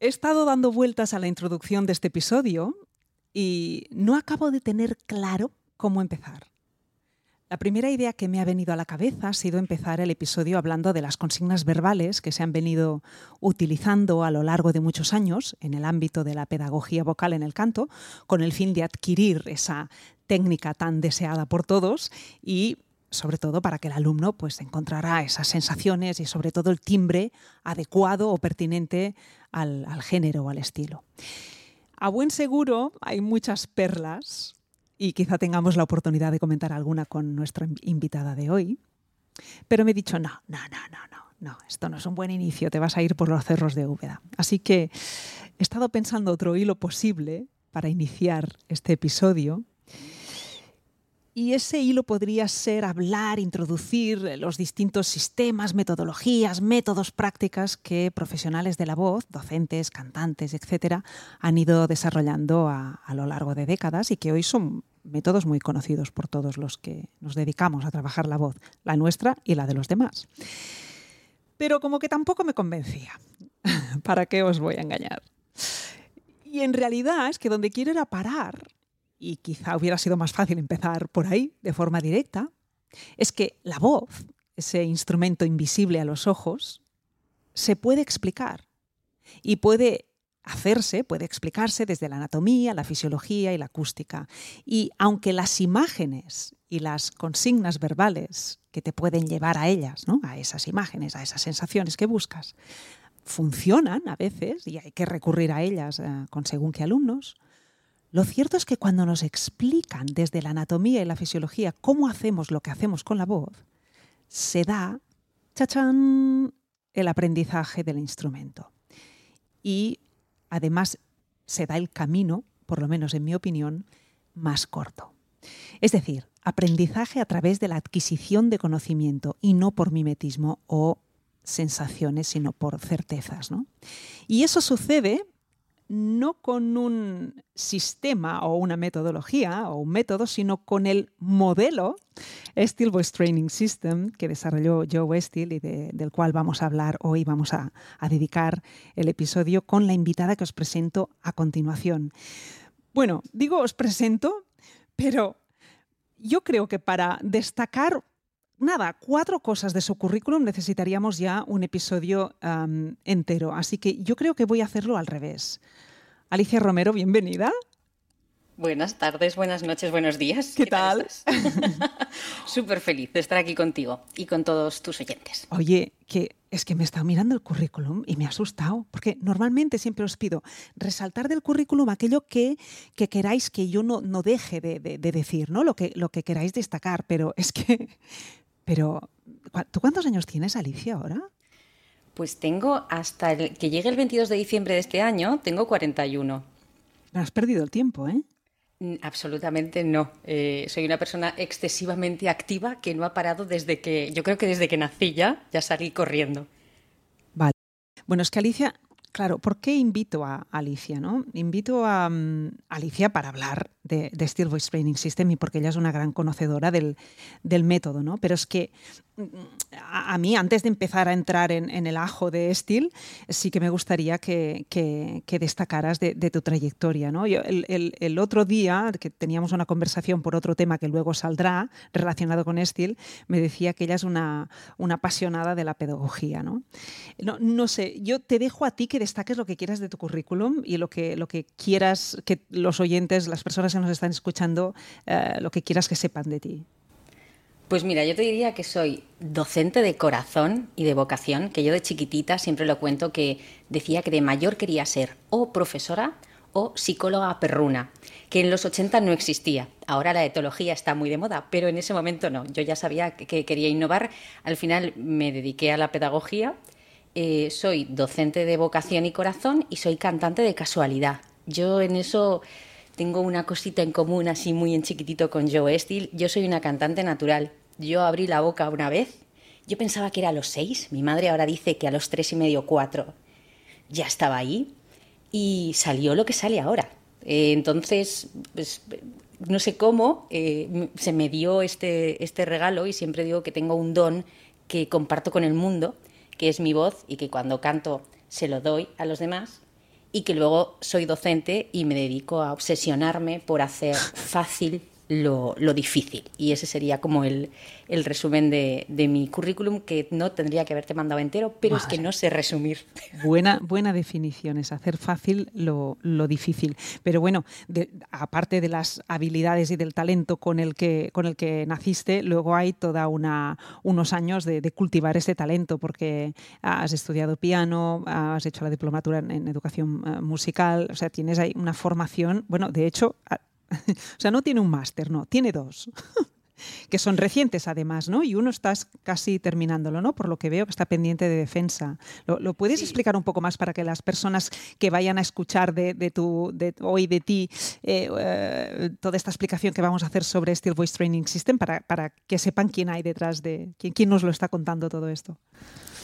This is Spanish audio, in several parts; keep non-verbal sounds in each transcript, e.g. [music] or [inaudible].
He estado dando vueltas a la introducción de este episodio y no acabo de tener claro cómo empezar. La primera idea que me ha venido a la cabeza ha sido empezar el episodio hablando de las consignas verbales que se han venido utilizando a lo largo de muchos años en el ámbito de la pedagogía vocal en el canto, con el fin de adquirir esa técnica tan deseada por todos y sobre todo para que el alumno pues encontrara esas sensaciones y sobre todo el timbre adecuado o pertinente al, género o al estilo. A buen seguro hay muchas perlas y quizá tengamos la oportunidad de comentar alguna con nuestra invitada de hoy. Pero me he dicho, no, no, no, no, no, no, esto no es un buen inicio, te vas a ir por los cerros de Úbeda. Así que he estado pensando otro hilo posible para iniciar este episodio y ese hilo podría ser hablar, introducir los distintos sistemas, metodologías, métodos, prácticas que profesionales de la voz, docentes, cantantes, etcétera, han ido desarrollando a, a, lo largo de décadas y que hoy son métodos muy conocidos por todos los que nos dedicamos a trabajar la voz, la nuestra y la de los demás. Pero como que tampoco me convencía. [laughs] ¿Para qué os voy a engañar? Y en realidad es que donde quiero era parar y quizá hubiera sido más fácil empezar por ahí, de forma directa, es que la voz, ese instrumento invisible a los ojos, se puede explicar y puede hacerse, puede explicarse desde la anatomía, la fisiología y la acústica. Y aunque las imágenes y las consignas verbales que te pueden llevar a ellas, ¿no? a esas imágenes, a esas sensaciones que buscas, funcionan a veces y hay que recurrir a ellas eh, con según qué alumnos, lo cierto es que cuando nos explican desde la anatomía y la fisiología cómo hacemos lo que hacemos con la voz, se da, chachán, el aprendizaje del instrumento. Y además se da el camino, por lo menos en mi opinión, más corto. Es decir, aprendizaje a través de la adquisición de conocimiento y no por mimetismo o sensaciones, sino por certezas. ¿no? Y eso sucede no con un sistema o una metodología o un método, sino con el modelo Steel Voice Training System que desarrolló Joe Steele y del cual vamos a hablar hoy, vamos a, a dedicar el episodio con la invitada que os presento a continuación. Bueno, digo os presento, pero yo creo que para destacar nada, cuatro cosas de su currículum necesitaríamos ya un episodio um, entero. Así que yo creo que voy a hacerlo al revés. Alicia Romero, bienvenida. Buenas tardes, buenas noches, buenos días. ¿Qué, ¿Qué tal? Súper [laughs] feliz de estar aquí contigo y con todos tus oyentes. Oye, que es que me he estado mirando el currículum y me ha asustado, porque normalmente siempre os pido resaltar del currículum aquello que, que queráis que yo no, no deje de, de, de, decir, ¿no? Lo que, lo que queráis destacar, pero es que pero, ¿tú cuántos años tienes, Alicia, ahora? Pues tengo hasta el, que llegue el 22 de diciembre de este año, tengo 41. No has perdido el tiempo, ¿eh? Mm, absolutamente no. Eh, soy una persona excesivamente activa que no ha parado desde que, yo creo que desde que nací ya, ya salí corriendo. Vale. Bueno, es que Alicia, claro, ¿por qué invito a Alicia? ¿no? Invito a um, Alicia para hablar de, de, Steel Voice Training System y porque ella es una gran conocedora del, del método, ¿no? Pero es que a, a, mí, antes de empezar a entrar en, en, el ajo de Steel, sí que me gustaría que, que, que destacaras de, de, tu trayectoria, ¿no? Yo, el, el, el, otro día, que teníamos una conversación por otro tema que luego saldrá relacionado con Steel, me decía que ella es una, una apasionada de la pedagogía, ¿no? ¿no? No sé, yo te dejo a ti que destaques lo que quieras de tu currículum y lo que, lo que quieras que los oyentes, las personas nos están escuchando, eh, lo que quieras que sepan de ti. Pues mira, yo te diría que soy docente de corazón y de vocación, que yo de chiquitita siempre lo cuento que decía que de mayor quería ser o profesora o psicóloga perruna, que en los 80 no existía. Ahora la etología está muy de moda, pero en ese momento no. Yo ya sabía que quería innovar. Al final me dediqué a la pedagogía. Eh, soy docente de vocación y corazón y soy cantante de casualidad. Yo en eso tengo una cosita en común así muy en chiquitito con Joe Steele. Yo soy una cantante natural. Yo abrí la boca una vez. Yo pensaba que era a los seis. Mi madre ahora dice que a los tres y medio, cuatro. Ya estaba ahí y salió lo que sale ahora. Eh, entonces, pues, no sé cómo eh, se me dio este, este regalo y siempre digo que tengo un don que comparto con el mundo, que es mi voz y que cuando canto se lo doy a los demás y que luego soy docente y me dedico a obsesionarme por hacer fácil lo, difícil. Y ese sería como el, resumen de, mi currículum, que no tendría que haberte mandado entero, pero es que no sé resumir. [laughs] Buena, buena definición, es hacer fácil lo, difícil. Pero bueno, aparte de las habilidades y del talento con el que, con el que naciste, luego hay toda una, unos años de, cultivar ese talento, porque has estudiado piano, has hecho la diplomatura en, en educación eh, musical, o sea, tienes ahí una formación, bueno, de hecho, [laughs] o sea, no tiene un máster, no, tiene dos. [laughs] que son recientes además, ¿no? Y uno estás casi terminándolo, ¿no? Por lo que veo que está pendiente de defensa. ¿Lo, puedes explicar un poco más para que las personas que vayan a escuchar de, tu, de, hoy de ti eh, eh, toda esta explicación que vamos a hacer sobre Steel Voice Training System para, para que sepan quién hay detrás de, quién, quién nos lo está contando todo esto?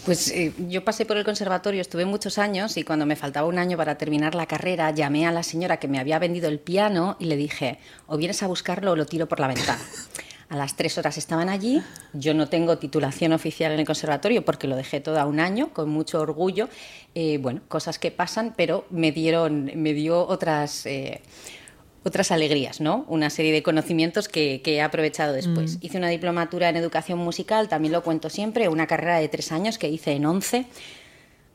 Pues eh, yo pasé por el conservatorio, estuve muchos años y cuando me faltaba un año para terminar la carrera, llamé a la señora que me había vendido el piano y le dije, o vienes a buscarlo o lo tiro por la ventana. [laughs] A las tres horas estaban allí. Yo no tengo titulación oficial en el conservatorio porque lo dejé todo a un año, con mucho orgullo. Eh, bueno, cosas que pasan, pero me dieron, me dio otras. Eh, otras alegrías, ¿no? Una serie de conocimientos que, he aprovechado después. Mm. Hice una diplomatura en educación musical, también lo cuento siempre, una carrera de tres años que hice en once,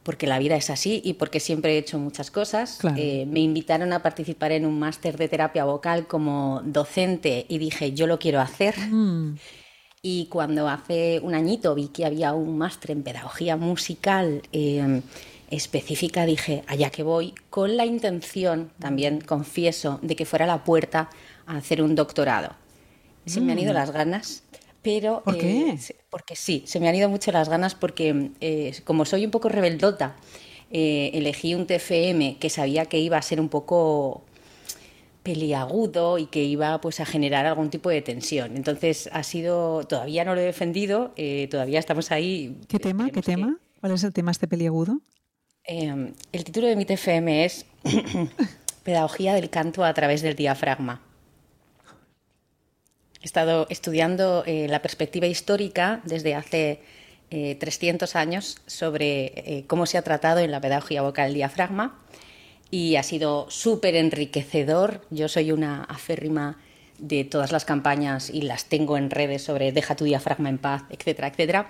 porque la vida es así y porque siempre he hecho muchas cosas. Eh, me invitaron a participar en un máster de terapia vocal como docente y dije, yo lo quiero hacer. Mm. Y cuando hace un añito vi que había un máster en pedagogía musical, eh, específica dije, allá que voy, con la intención, también confieso, de que fuera la puerta a hacer un doctorado. Se me han ido mm. las ganas, pero... ¿Por qué? Eh, porque sí, se me han ido mucho las ganas porque eh, como soy un poco rebeldota, eh, elegí un TFM que sabía que iba a ser un poco peliagudo y que iba pues a generar algún tipo de tensión. Entonces ha sido, todavía no lo he defendido, todavía estamos ahí. ¿Qué tema? ¿Qué tema? ¿Cuál es el tema este peliagudo? Em, el título de mi TFM es [coughs] Pedagogía del canto a través del diafragma. He estado estudiando eh, la perspectiva histórica desde hace 300 eh, años sobre eh, cómo se ha tratado en la pedagogía vocal el diafragma y ha sido súper enriquecedor. Yo soy una aférrima de todas las campañas y las tengo en redes sobre deja tu diafragma en paz, etcétera, etcétera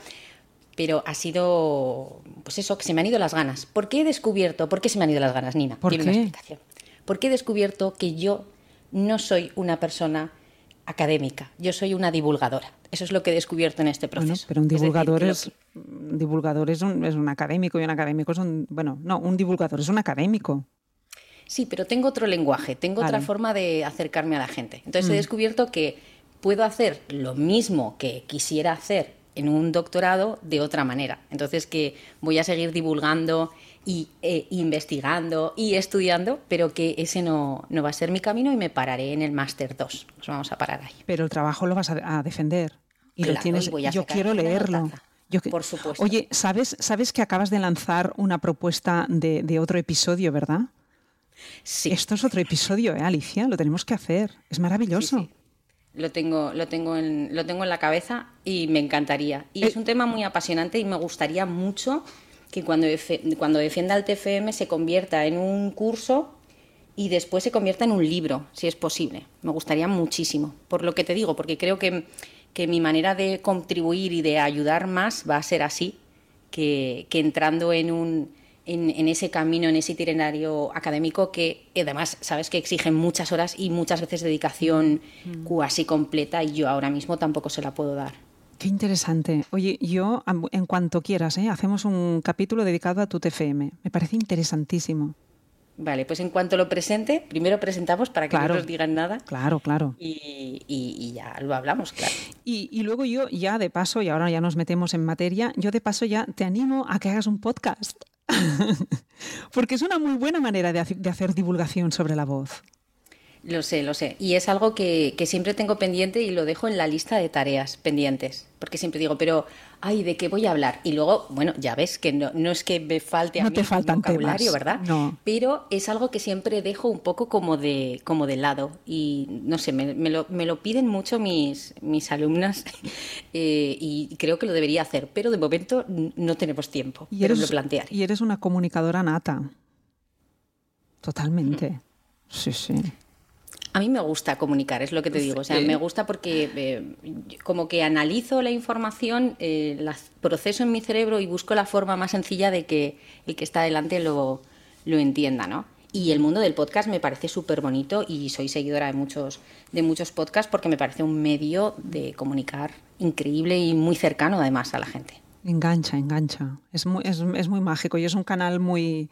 pero ha sido, pues eso, que se me han ido las ganas. ¿Por qué he descubierto, por qué se me han ido las ganas, Nina? ¿Por qué? una explicación. Porque he descubierto que yo no soy una persona académica, yo soy una divulgadora. Eso es lo que he descubierto en este proceso. pero un divulgador es, divulgador es un, es un académico y un académico es un, bueno, no, un divulgador es un académico. Sí, pero tengo otro lenguaje, tengo otra forma de acercarme a la gente. Entonces he mm. descubierto que puedo hacer lo mismo que quisiera hacer en un doctorado de otra manera. Entonces que voy a seguir divulgando y e investigando y estudiando, pero que ese no, no, va a ser mi camino y me pararé en el máster 2. Nos vamos a parar ahí. Pero el trabajo lo vas a, defender. Y lo tienes. yo quiero leerlo. Por supuesto. Oye, ¿sabes, ¿sabes que acabas de lanzar una propuesta de, otro episodio, verdad? Sí. Esto es otro episodio, ¿eh, Alicia? Lo tenemos que hacer. Es maravilloso lo tengo, lo tengo, en, lo tengo en la cabeza y me encantaría. Y es eh. un tema muy apasionante y me gustaría mucho que cuando, cuando defienda el TFM se convierta en un curso y después se convierta en un libro, si es posible. Me gustaría muchísimo, por lo que te digo, porque creo que, que mi manera de contribuir y de ayudar más va a ser así, que, que entrando en un, en, ese camino, en ese itinerario académico que además sabes que exigen muchas horas y muchas veces dedicación mm. cuasi completa y yo ahora mismo tampoco se la puedo dar. Qué interesante. Oye, yo en cuanto quieras, ¿eh? hacemos un capítulo dedicado a tu TFM. Me parece interesantísimo. Vale, pues en cuanto lo presente, primero presentamos para que no nos digan nada. Claro, claro. Y, ya lo hablamos, claro. Y, y, luego yo ya de paso, y ahora ya nos metemos en materia, yo de paso ya te animo a que hagas un podcast. [laughs] Porque es una muy buena manera de, hacer divulgación sobre la voz. Lo sé, lo sé. Y es algo que, siempre tengo pendiente y lo dejo en la lista de tareas pendientes. Porque siempre digo, pero, ay, ¿de qué voy a hablar? Y luego, bueno, ya ves que no, no es que me falte a no te faltan vocabulario, ¿verdad? No. Pero es algo que siempre dejo un poco como de, como de lado. Y no sé, me, lo, me lo, piden mucho mis, mis alumnas [laughs] eh, y creo que lo debería hacer. Pero de momento no tenemos tiempo. Y eres, lo plantear. Y eres una comunicadora nata. Totalmente. Sí, sí. A mí me gusta comunicar, es lo que te digo. O sea, me gusta porque eh, como que analizo la información, eh, la proceso en mi cerebro y busco la forma más sencilla de que el que está delante lo, lo entienda, ¿no? Y el mundo del podcast me parece súper bonito y soy seguidora de muchos, de muchos podcasts porque me parece un medio de comunicar increíble y muy cercano además a la gente. Engancha, engancha. Es muy, es, es muy mágico y es un canal muy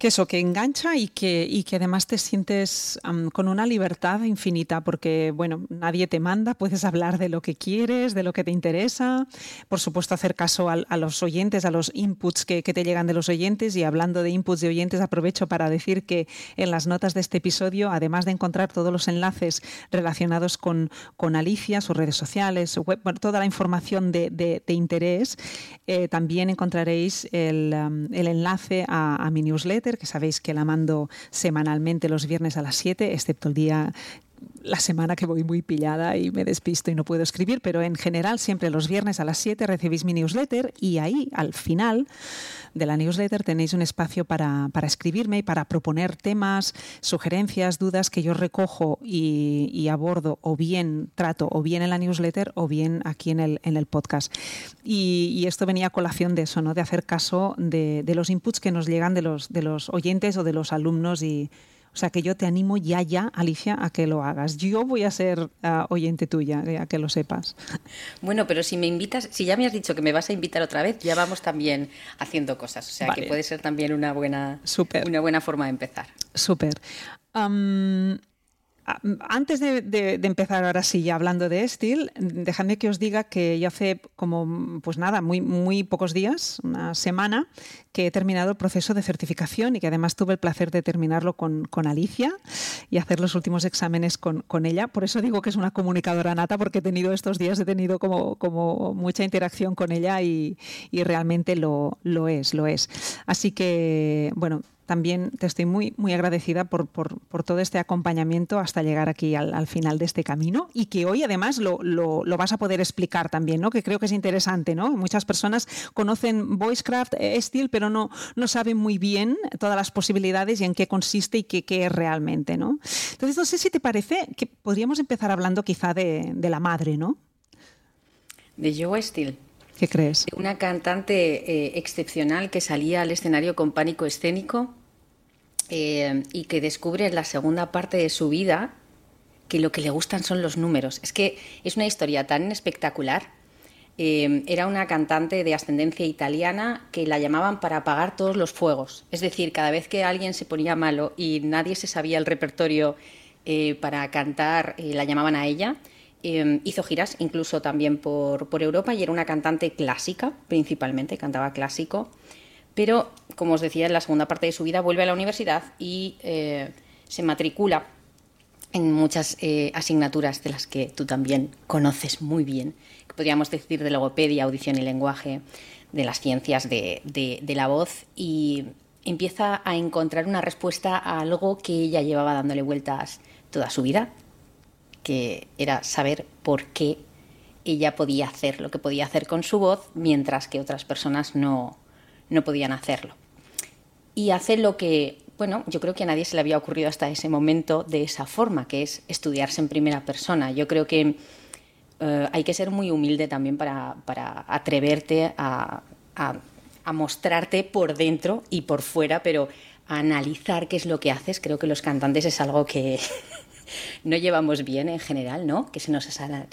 que eso, que engancha y que, y que además te sientes con una libertad infinita, porque, bueno, nadie te manda, puedes hablar de lo que quieres, de lo que te interesa, por supuesto hacer caso a, los oyentes, a los inputs que, te llegan de los oyentes, y hablando de inputs de oyentes, aprovecho para decir que en las notas de este episodio, además de encontrar todos los enlaces relacionados con, con Alicia, sus redes sociales, su web, toda la información de, de, interés, eh, también encontraréis el, el enlace a mi newsletter que sabéis que la mando semanalmente los viernes a las 7, excepto el día la semana que voy muy pillada y me despisto y no puedo escribir, pero en general siempre los viernes a las 7 recibís mi newsletter y ahí al final de la newsletter tenéis un espacio para, para escribirme y para proponer temas, sugerencias, dudas que yo recojo y, abordo o bien trato o bien en la newsletter o bien aquí en el, en el podcast. Y, esto venía a colación de eso, ¿no? de hacer caso de, de los inputs que nos llegan de los, de los oyentes o de los alumnos y o sea que yo te animo ya, ya, Alicia, a que lo hagas. Yo voy a ser ah, oyente tuya, a que lo sepas. Bueno, pero si me invitas, si ya me has dicho que me vas a invitar otra vez, ya vamos también haciendo cosas. O sea que puede ser también una buena, Una buena forma de empezar. Súper. Antes de, empezar ahora sí ya hablando de Estil, dejadme que os diga que ya hace como, pues nada, muy, muy pocos días, una semana, que he terminado el proceso de certificación y que además tuve el placer de terminarlo con, Alicia y hacer los últimos exámenes con, ella. Por eso digo que es una comunicadora nata, porque he tenido estos días, he tenido como, como mucha interacción con ella y, realmente lo, lo es, lo es. Así que, bueno, también te estoy muy, muy agradecida por, todo este acompañamiento hasta llegar aquí al, final de este camino y que hoy además lo, vas a poder explicar también, ¿no? que creo que es interesante. ¿no? Muchas personas conocen Voicecraft, eh, Steel, pero no, no saben muy bien todas las posibilidades y en qué consiste y qué, qué es realmente. ¿no? Entonces, no sé si te parece que podríamos empezar hablando quizá de, la madre, ¿no? De Joe Steel. ¿Qué crees? Una cantante eh, excepcional que salía al escenario con pánico escénico eh, y que descubre en la segunda parte de su vida que lo que le gustan son los números. Es que es una historia tan espectacular. Eh, era una cantante de ascendencia italiana que la llamaban para apagar todos los fuegos. Es decir, cada vez que alguien se ponía malo y nadie se sabía el repertorio eh, para cantar, la llamaban a ella. hizo giras incluso también por Europa y era una cantante clásica, principalmente, cantaba clásico pero como os decía, en la segunda parte de su vida vuelve a la universidad y eh, se matricula en muchas eh, asignaturas de las que tú también conoces muy bien, que podríamos decir de logopedia, audición y lenguaje, de las ciencias de, de, la voz, y empieza a encontrar una respuesta a algo que ella llevaba dándole vueltas toda su vida, que era saber por qué ella podía hacer lo que podía hacer con su voz, mientras que otras personas no, no podían hacerlo. Y hace lo que, bueno, yo creo que a nadie se le había ocurrido hasta ese momento de esa forma, que es estudiarse en primera persona. Yo creo que eh, hay que ser muy humilde también para, atreverte a, mostrarte por dentro y por fuera, pero a analizar qué es lo que haces. Creo que los cantantes es algo que [laughs] no llevamos bien en general, ¿no? Que se nos,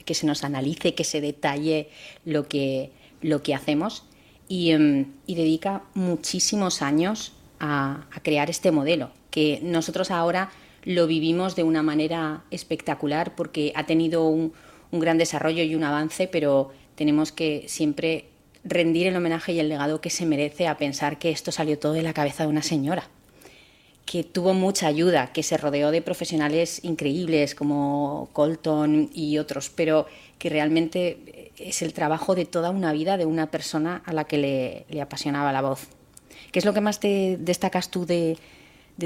que se nos analice, que se detalle lo que, lo que hacemos. Em, y, dedica muchísimos años a, crear este modelo, que nosotros ahora lo vivimos de una manera espectacular porque ha tenido un, gran desarrollo y un avance, pero tenemos que siempre rendir el homenaje y el legado que se merece a pensar que esto salió todo de la cabeza de una señora, que tuvo mucha ayuda, que se rodeó de profesionales increíbles como Colton y otros, pero que realmente es el trabajo de toda una vida de una persona a la que le, apasionaba la voz. ¿Qué es lo que más te destacas tú de,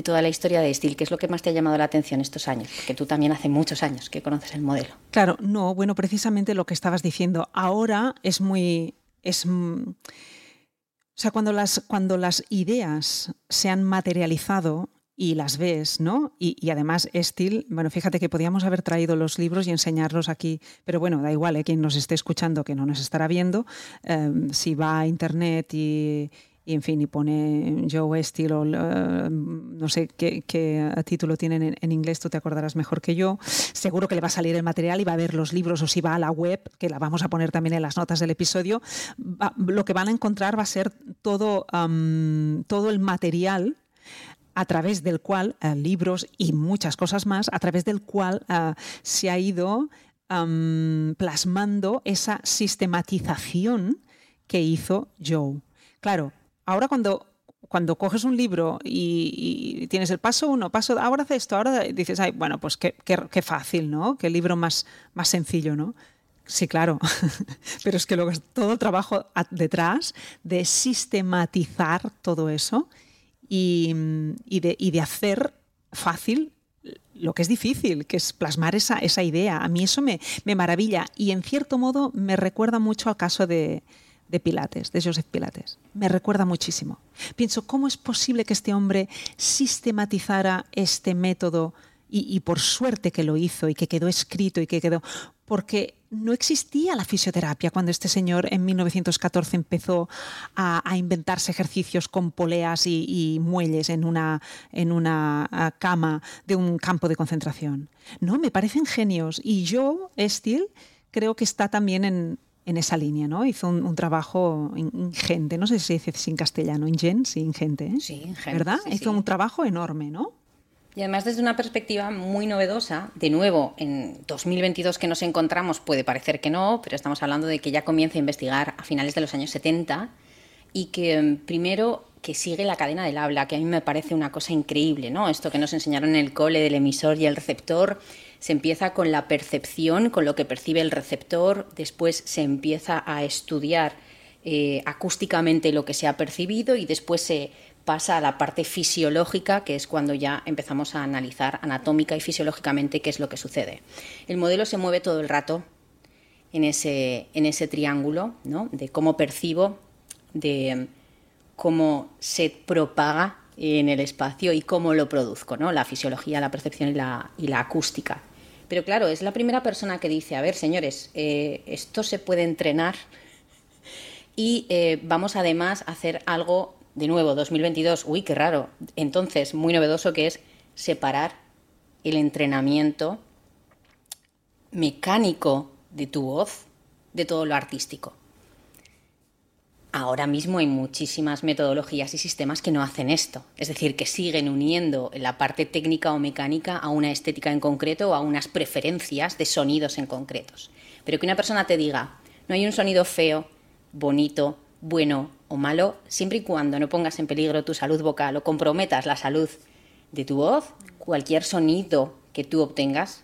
toda la historia de Steel? ¿Qué es lo que más te ha llamado la atención estos años? Porque tú también hace muchos años que conoces el modelo. Claro, no, bueno, precisamente lo que estabas diciendo. Ahora es muy... Es, o sea, cuando las, cuando las ideas se han materializado y las ves, ¿no? Y, además, Estil, bueno, fíjate que podíamos haber traído los libros y enseñarlos aquí, pero bueno, da igual, ¿eh? quien nos esté escuchando, que no nos estará viendo, em, si va a internet y, en fin, y pone Joe Steele o no sé qué, título tienen en, inglés, tú te acordarás mejor que yo. Seguro que le va a salir el material y va a ver los libros o si va a la web, que la vamos a poner también en las notas del episodio, lo que van a encontrar va a ser todo, todo el material a través del cual, eh, libros y muchas cosas más, a través del cual eh, se ha ido plasmando esa sistematización que hizo Joe. Claro, ahora cuando, cuando coges un libro y, tienes el paso uno, paso, ahora hace esto, ahora dices, ay, bueno, pues qué, qué, fácil, ¿no? Qué libro más, más sencillo, ¿no? Sí, claro, [laughs] pero es que luego es todo el trabajo detrás de sistematizar todo eso y, de, y de hacer fácil lo que es difícil, que es plasmar esa, esa idea. A mí eso me, me, maravilla y en cierto modo me recuerda mucho al caso de, de Pilates, de Joseph Pilates. Me recuerda muchísimo. Pienso, ¿cómo es posible que este hombre sistematizara este método? Y, por suerte que lo hizo y que quedó escrito y que quedó, porque no existía la fisioterapia cuando este señor en 1914 empezó a, inventarse ejercicios con poleas y, muelles en una, en una ah, cama de un campo de concentración. No, me parecen genios. Y yo, Estil, creo que está también en, en esa línea, ¿no? Hizo un, trabajo ingente, no sé si se dice sin castellano, ingen, sí, ingente, ¿eh? Sí, ingente. ¿Verdad? Hizo un trabajo enorme, ¿no? Y además desde una perspectiva muy novedosa, de nuevo, en 2022 que nos encontramos puede parecer que no, pero estamos hablando de que ya comienza a investigar a finales de los años 70 y que em, primero que sigue la cadena del habla, que a mí me parece una cosa increíble, ¿no? Esto que nos enseñaron en el cole del emisor y el receptor, se empieza con la percepción, con lo que percibe el receptor, después se empieza a estudiar eh, acústicamente lo que se ha percibido y después se pasa a la parte fisiológica, que es cuando ya empezamos a analizar anatómica y fisiológicamente qué es lo que sucede. El modelo se mueve todo el rato en ese, en ese triángulo ¿no? de cómo percibo, de cómo se propaga en el espacio y cómo lo produzco, ¿no? la fisiología, la percepción y la, y la acústica. Pero claro, es la primera persona que dice, a ver, señores, eh, esto se puede entrenar y eh, vamos además a hacer algo, de nuevo, 2022, uy, qué raro, entonces, muy novedoso que es separar el entrenamiento mecánico de tu voz de todo lo artístico. Ahora mismo hay muchísimas metodologías y sistemas que no hacen esto, es decir, que siguen uniendo la parte técnica o mecánica a una estética en concreto o a unas preferencias de sonidos en concretos. Pero que una persona te diga, no hay un sonido feo, bonito, bueno o malo, siempre y cuando no pongas en peligro tu salud vocal o comprometas la salud de tu voz, cualquier sonido que tú obtengas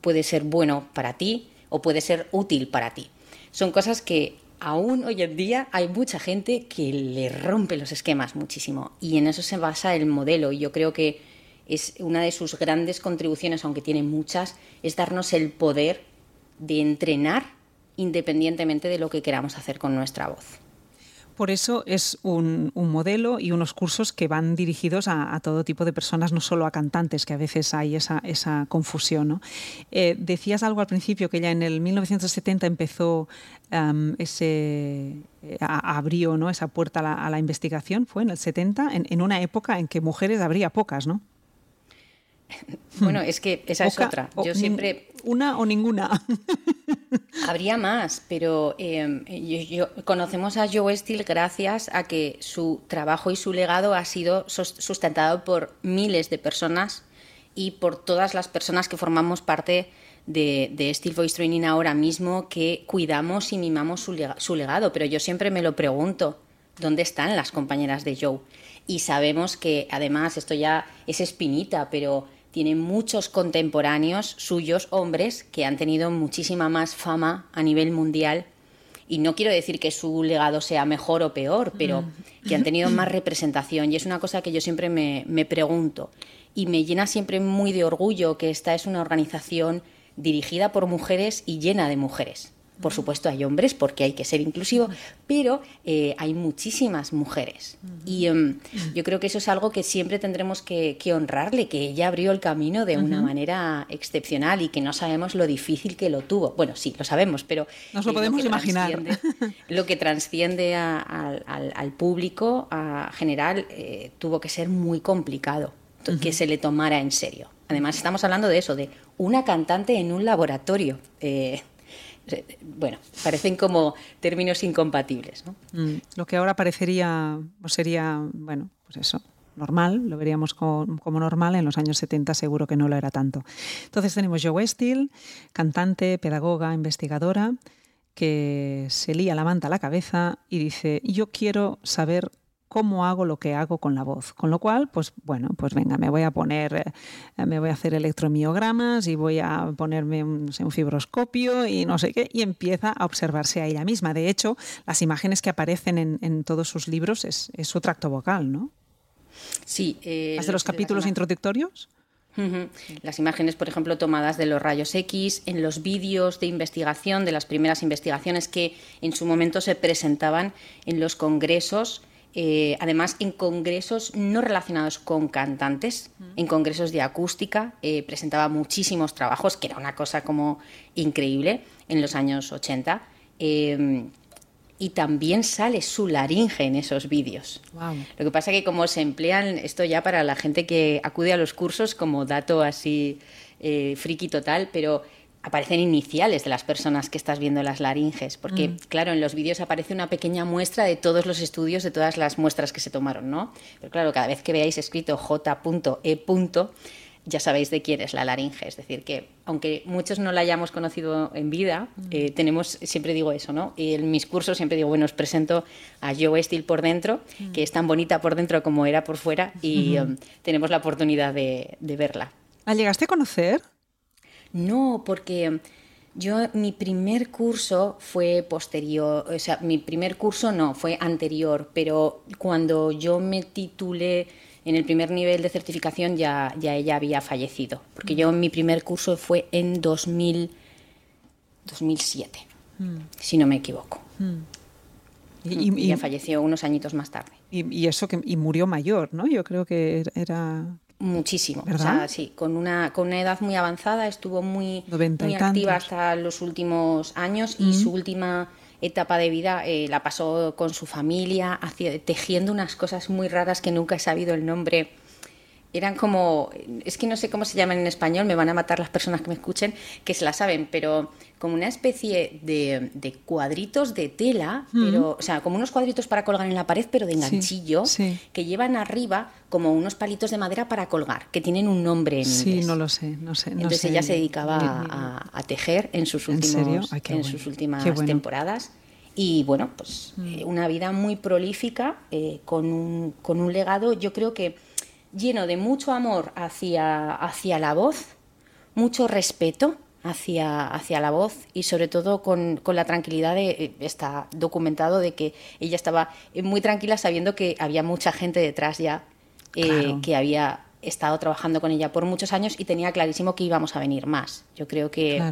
puede ser bueno para ti o puede ser útil para ti. Son cosas que aún hoy en día hay mucha gente que le rompe los esquemas muchísimo y en eso se basa el modelo y yo creo que es una de sus grandes contribuciones, aunque tiene muchas, es darnos el poder de entrenar independientemente de lo que queramos hacer con nuestra voz. Por eso es un, modelo y unos cursos que van dirigidos a, todo tipo de personas, no solo a cantantes, que a veces hay esa, confusión. Eh, decías algo al principio, que ya en el 1970 empezó ese, eh, abrió ¿no? esa puerta a la, investigación, fue en el 70, en, una época en que mujeres habría pocas, ¿no? [laughs] Bueno, es que esa es otra. Yo siempre. Una o ninguna. [laughs] Habría más, pero em, yo, conocemos a Joe Steele gracias a que su trabajo y su legado ha sido sustentado por miles de personas y por todas las personas que formamos parte de, de Steel Voice Training ahora mismo que cuidamos y mimamos su, su legado. Pero yo siempre me lo pregunto, ¿dónde están las compañeras de Joe? Y sabemos que además esto ya es espinita, pero tiene muchos contemporáneos suyos, hombres, que han tenido muchísima más fama a nivel mundial. Y no quiero decir que su legado sea mejor o peor, pero mm. que han tenido más representación. Y es una cosa que yo siempre me, me pregunto. Y me llena siempre muy de orgullo que esta es una organización dirigida por mujeres y llena de mujeres. Por supuesto hay hombres porque hay que ser inclusivo, pero eh, hay muchísimas mujeres. Y em, yo creo que eso es algo que siempre tendremos que, honrarle, que ella abrió el camino de una manera excepcional y que no sabemos lo difícil que lo tuvo. Bueno, sí, lo sabemos, pero... Nos lo podemos imaginar. Lo que transciende al, público a general eh, tuvo que ser muy complicado que se le tomara en serio. Además, estamos hablando de eso, de una cantante en un laboratorio. Eh, bueno, parecen como términos incompatibles. ¿no? Mm, lo que ahora parecería, o sería, bueno, pues eso, normal, lo veríamos como, normal, en los años 70 seguro que no lo era tanto. Entonces tenemos Joe Steele, cantante, pedagoga, investigadora, que se lía la manta a la cabeza y dice, yo quiero saber cómo hago lo que hago con la voz. Con lo cual, pues bueno, pues venga, me voy a poner, eh, me voy a hacer electromiogramas y voy a ponerme un, fibroscopio y no sé qué, y empieza a observarse a ella misma. De hecho, las imágenes que aparecen en, todos sus libros es, su tracto vocal, ¿no? Sí. Eh, ¿Las de los capítulos introductorios? Las imágenes, por ejemplo, tomadas de los rayos X, en los vídeos de investigación, de las primeras investigaciones que en su momento se presentaban en los congresos eh, además en congresos no relacionados con cantantes, en congresos de acústica, eh, presentaba muchísimos trabajos, que era una cosa como increíble en los años 80. Em, y también sale su laringe en esos vídeos. Lo que pasa es que como se emplean esto ya para la gente que acude a los cursos como dato así eh, friki total, pero aparecen iniciales de las personas que estás viendo las laringes, porque mm. claro, en los vídeos aparece una pequeña muestra de todos los estudios, de todas las muestras que se tomaron, ¿no? Pero claro, cada vez que veáis escrito J.E. ya sabéis de quién es la laringe, es decir, que aunque muchos no la hayamos conocido en vida, mm. eh, tenemos, siempre digo eso, ¿no? Y en mis cursos siempre digo, bueno, os presento a Joe Steele por dentro, mm. que es tan bonita por dentro como era por fuera, y um, tenemos la oportunidad de, de verla. ¿La llegaste a conocer? No, porque yo mi primer curso fue posterior, o sea, mi primer curso no, fue anterior, pero cuando yo me titulé en el primer nivel de certificación ya, ya ella había fallecido, porque yo mi primer curso fue en 2000, 2007, mm. si no me equivoco. Mm. Y, ella falleció unos añitos más tarde. Y, eso que y murió mayor, ¿no? Yo creo que era muchísimo. O sea, sí, con una, con una edad muy avanzada, estuvo muy, muy activa hasta los últimos años y su última etapa de vida eh, la pasó con su familia, tejiendo unas cosas muy raras que nunca he sabido el nombre eran como, es que no sé cómo se llaman en español, me van a matar las personas que me escuchen, que se la saben, pero como una especie de, cuadritos de tela, pero, o sea, como unos cuadritos para colgar en la pared, pero de enganchillo, que llevan arriba como unos palitos de madera para colgar, que tienen un nombre en Sí, no lo sé, no sé. Entonces ella se dedicaba a, tejer en sus, últimos, en sus últimas temporadas. Y bueno, pues mm. eh, una vida muy prolífica, eh, con, un, con un legado, yo creo que lleno de mucho amor hacia, hacia la voz, mucho respeto hacia, hacia la voz y sobre todo con, la tranquilidad de, eh, está documentado de que ella estaba muy tranquila sabiendo que había mucha gente detrás ya eh, que había estado trabajando con ella por muchos años y tenía clarísimo que íbamos a venir más. Yo creo que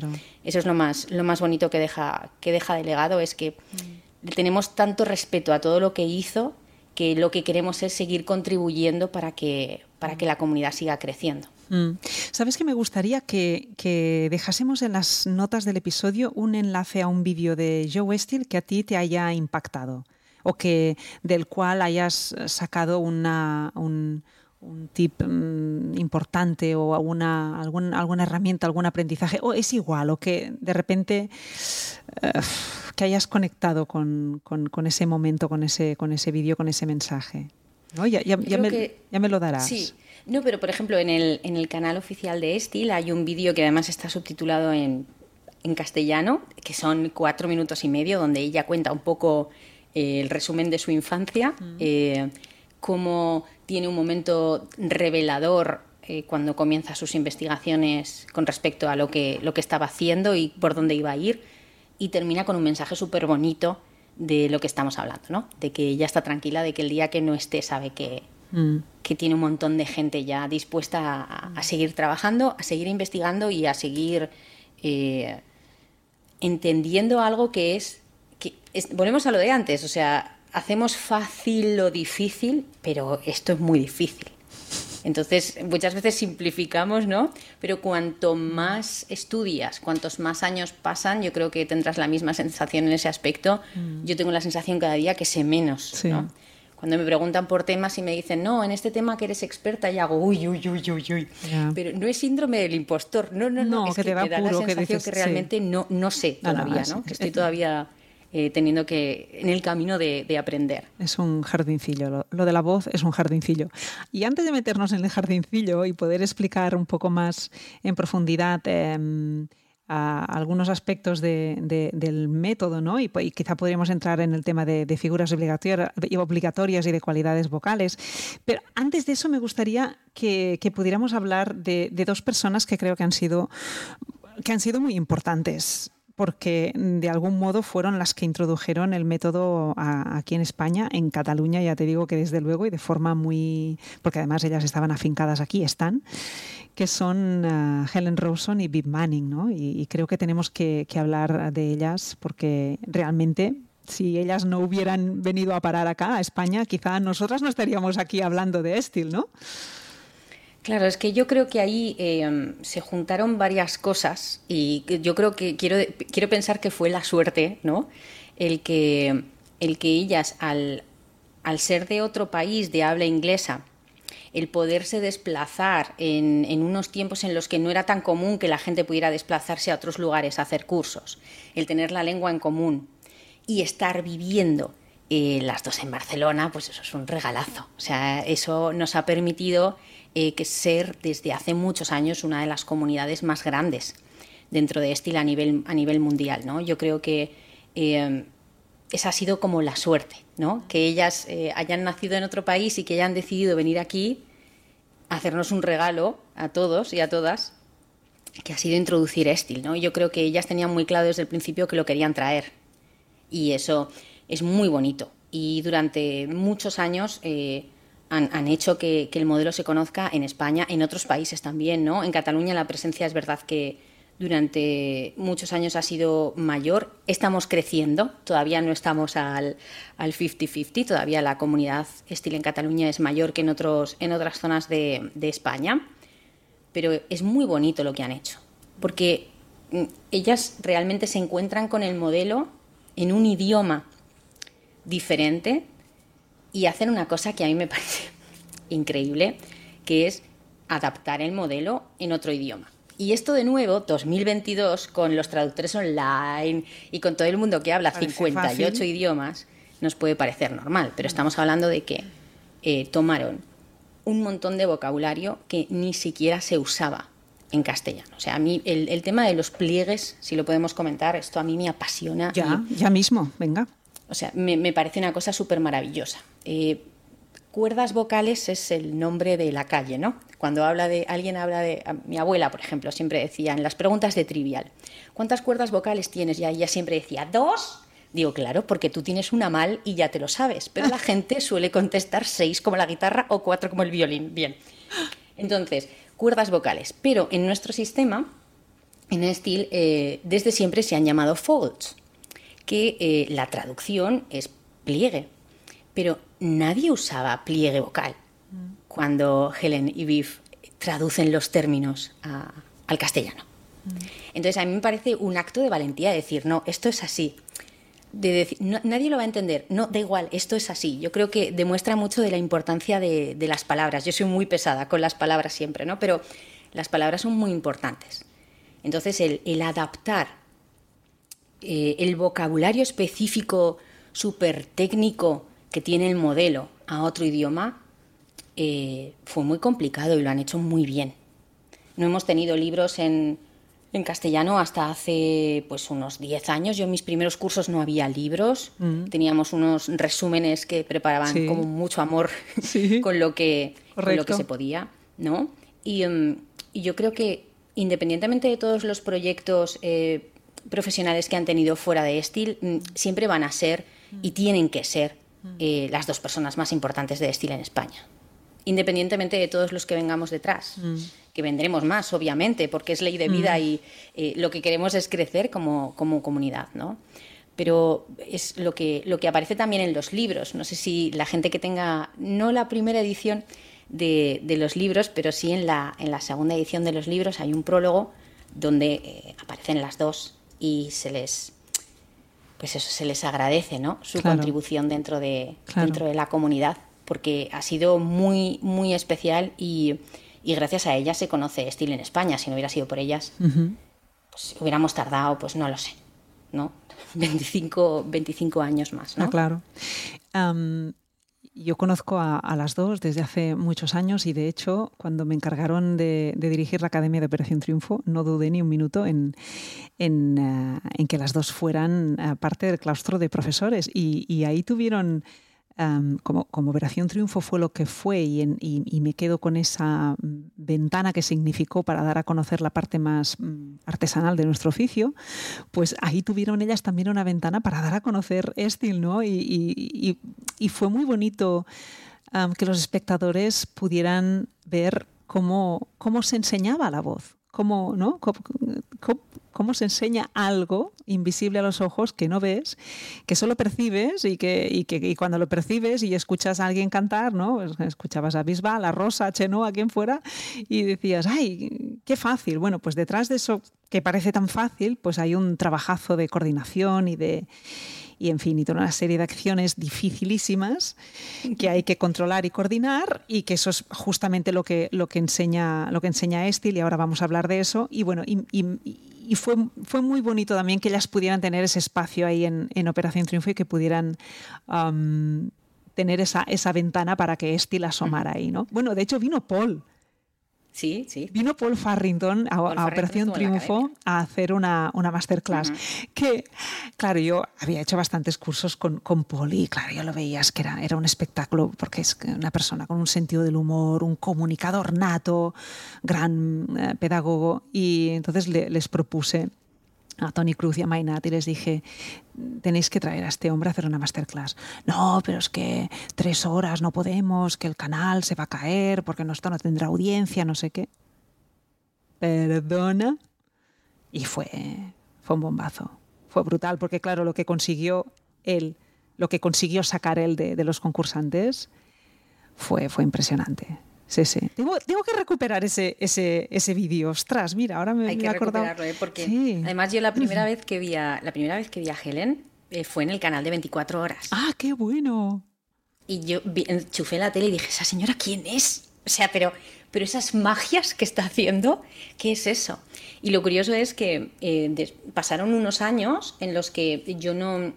eso es lo más, lo más bonito que deja, que deja de legado, es que mm. tenemos tanto respeto a todo lo que hizo que lo que queremos es seguir contribuyendo para que, para que la comunidad siga creciendo. Mm. Sabes que me gustaría que, dejásemos en las notas del episodio un enlace a un vídeo de Joe Westil que a ti te haya impactado o que del cual hayas sacado una, un, tip mm, importante o alguna, alguna herramienta, algún aprendizaje, o es igual, o que de repente eh, que hayas conectado con, ese momento, con ese, con ese vídeo, con ese mensaje. ¿no? Ya, ya, me, lo darás. Sí. No, pero por ejemplo, en el, en el canal oficial de Estil hay un vídeo que además está subtitulado en, castellano, que son cuatro minutos y medio, donde ella cuenta un poco eh, el resumen de su infancia, mm. eh, cómo tiene un momento revelador eh, cuando comienza sus investigaciones con respecto a lo que, lo que estaba haciendo y por dónde iba a ir y termina con un mensaje súper bonito de lo que estamos hablando, ¿no? De que ella está tranquila, de que el día que no esté sabe que, mm. que tiene un montón de gente ya dispuesta a, seguir trabajando, a seguir investigando y a seguir eh, entendiendo algo que es, que volvemos a lo de antes, o sea, hacemos fácil lo difícil, pero esto es muy difícil. Entonces, muchas veces simplificamos, ¿no? Pero cuanto más estudias, cuantos más años pasan, yo creo que tendrás la misma sensación en ese aspecto. Mm. Yo tengo la sensación cada día que sé menos, ¿no? Cuando me preguntan por temas y me dicen, no, en este tema que eres experta, y hago, uy, uy, uy, uy, uy. Pero no es síndrome del impostor, no, no, no, es que, te da, la sensación que, realmente no, no sé todavía, ¿no? Que estoy todavía eh, teniendo que, en el camino de, aprender. Es un jardincillo, lo, de la voz es un jardincillo. Y antes de meternos en el jardincillo y poder explicar un poco más en profundidad em, algunos aspectos del método, ¿no? Y, quizá podríamos entrar en el tema de, figuras obligatorias y de cualidades vocales. Pero antes de eso me gustaría que, pudiéramos hablar de, de, dos personas que creo que han sido que han sido muy importantes porque de algún modo fueron las que introdujeron el método aquí en España, en Cataluña, ya te digo que desde luego y de forma muy, porque además ellas estaban afincadas aquí, están, que son ah, Helen Rawson y Viv Manning, ¿no? Y, creo que tenemos que, hablar de ellas porque realmente si ellas no hubieran venido a parar acá, a España, quizá nosotras no estaríamos aquí hablando de Estil, ¿no? Claro, es que yo creo que ahí eh, se juntaron varias cosas y yo creo que quiero, quiero pensar que fue la suerte, ¿no? El que, el que ellas, al, al ser de otro país de habla inglesa, el poderse desplazar en, en, unos tiempos en los que no era tan común que la gente pudiera desplazarse a otros lugares a hacer cursos, el tener la lengua en común y estar viviendo eh, las dos en Barcelona, pues eso es un regalazo. O sea, eso nos ha permitido eh, que ser desde hace muchos años una de las comunidades más grandes dentro de Estil a nivel, a nivel mundial. ¿no? Yo creo que eh, esa ha sido como la suerte, ¿no? que ellas hayan nacido en otro país y que hayan decidido venir aquí a hacernos un regalo a todos y a todas que ha sido introducir Estil. ¿no? Yo creo que ellas tenían muy claro desde el principio que lo querían traer. Y eso es muy bonito y durante muchos años eh, han, hecho que, el modelo se conozca en España, en otros países también, ¿no? En Cataluña la presencia es verdad que durante muchos años ha sido mayor. Estamos creciendo, todavía no estamos al 50-50, todavía la comunidad estilo en Cataluña es mayor que en, otros, en otras zonas de, de España, pero es muy bonito lo que han hecho, porque mm, ellas realmente se encuentran con el modelo en un idioma diferente y hacer una cosa que a mí me [laughs] parece increíble, que es adaptar el modelo en otro idioma. Y esto de nuevo, 2022, con los traductores online y con todo el mundo que habla 58 idiomas, nos puede parecer normal, pero estamos hablando de que eh, tomaron un montón de vocabulario que ni siquiera se usaba en castellano. O sea, a mí el, tema de los pliegues, si lo podemos comentar, esto a mí me apasiona. Ya, ya mismo, venga. O sea, me, parece una cosa súper maravillosa. Eh, cuerdas vocales es el nombre de la calle, ¿no? Cuando habla de, alguien habla de, mi abuela, por ejemplo, siempre decía en las preguntas de trivial, ¿cuántas cuerdas vocales tienes? Y ella siempre decía, ¿dos? Digo, claro, porque tú tienes una mal y ya te lo sabes, pero la [laughs] gente suele contestar seis como la guitarra o cuatro como el violín. Bien. Entonces, cuerdas vocales. Pero en nuestro sistema, en Estil, eh, desde siempre se han llamado folds que eh, la traducción es pliegue, pero nadie usaba pliegue vocal cuando Helen y Viv traducen los términos al castellano. Entonces a mí me parece un acto de valentía decir, no, esto es así. De nadie lo va a entender, no, da igual, esto es así. Yo creo que demuestra mucho de la importancia de, las palabras. Yo soy muy pesada con las palabras siempre, ¿no? Pero las palabras son muy importantes. Entonces el, el adaptar eh, el vocabulario específico, súper técnico que tiene el modelo a otro idioma, eh, fue muy complicado y lo han hecho muy bien. No hemos tenido libros en, castellano hasta hace pues unos 10 años. Yo en mis primeros cursos no había libros, mm. teníamos unos resúmenes que preparaban como mucho amor [laughs] [laughs] con, lo que, lo que se podía, ¿no? Em, y, yo creo que independientemente de todos los proyectos eh, profesionales que han tenido fuera de Estil mm, siempre van a ser y tienen que ser eh, las dos personas más importantes de Estil en España. independientemente de todos los que vengamos detrás. Mm. Que vendremos más, obviamente, porque es ley de vida mm. y eh, lo que queremos es crecer como, como comunidad, ¿no? Pero es lo que, lo que aparece también en los libros. No sé si la gente que tenga, no la primera edición de, de los libros, pero sí en la, en la segunda edición de los libros hay un prólogo donde eh, aparecen las dos y se les pues eso se les agradece ¿no? su contribución dentro de, dentro de la comunidad porque ha sido muy, muy especial y, gracias a ellas se conoce Steel en España. Si no hubiera sido por ellas, pues hubiéramos tardado, pues no lo sé, ¿no? [laughs] 25, 25 años más, ¿no? Ah, claro. Yo conozco a, las dos desde hace muchos años y de hecho cuando me encargaron de, dirigir la Academia de Operación Triunfo no dudé ni un minuto en, en, eh, que las dos fueran eh, parte del claustro de profesores. Y, y ahí tuvieron como, como, Operación Triunfo fue lo que fue y, me quedo con esa ventana que significó para dar a conocer la parte más mm, artesanal de nuestro oficio, pues ahí tuvieron ellas también una ventana para dar a conocer Estil, ¿no? Y, fue muy bonito que los espectadores pudieran ver cómo, se enseñaba la voz, ¿no? cómo se enseña algo invisible a los ojos que no ves, que solo percibes y que, y que cuando lo percibes y escuchas a alguien cantar, ¿no? Pues escuchabas a Bisbal, a Rosa, a Chenoa, a quien fuera, y decías, ¡ay, qué fácil! Bueno, pues detrás de eso que parece tan fácil, pues hay un trabajazo de coordinación y de y en fin, y toda una serie de acciones dificilísimas [laughs] que hay que controlar y coordinar y que eso es justamente lo que, lo que enseña lo que enseña Estil y ahora vamos a hablar de eso y bueno, y, y fue, fue muy bonito también que ellas pudieran tener ese espacio ahí en, en Operación Triunfo y que pudieran tener esa, esa ventana para que Estil asomara ahí, ¿no? Bueno, de hecho vino Paul Sí, sí. Vino Paul Farrington a, Operación Triunfo a hacer una, una masterclass. Que, claro, yo había hecho bastantes cursos con, con Paul y, claro, yo lo veías que era, era un espectáculo porque es una persona con un sentido del humor, un comunicador nato, gran eh, pedagogo. Y entonces les propuse a Tony Cruz y a Maynat y les dije, tenéis que traer a este hombre a hacer una masterclass. No, pero es que tres horas no podemos, que el canal se va a caer porque esto no tendrá audiencia, no sé qué. Perdona. Y fue, fue un bombazo. Fue brutal porque, claro, lo que consiguió él, lo que consiguió sacar él de, de los concursantes fue, fue impresionante. Sí, sí. Tengo, tengo que recuperar ese, ese, ese vídeo. Ostras, mira, ahora me, Hay que recuperarlo, ¿eh? porque además yo la [clears throat] primera vez que vi a, la primera vez que vi a Helen eh, fue en el canal de 24 horas. Ah, qué bueno. Y yo enchufé la tele y dije, ¿esa señora quién es? O sea, pero, pero esas magias que está haciendo, ¿qué es eso? Y lo curioso es que eh, pasaron unos años en los que yo no,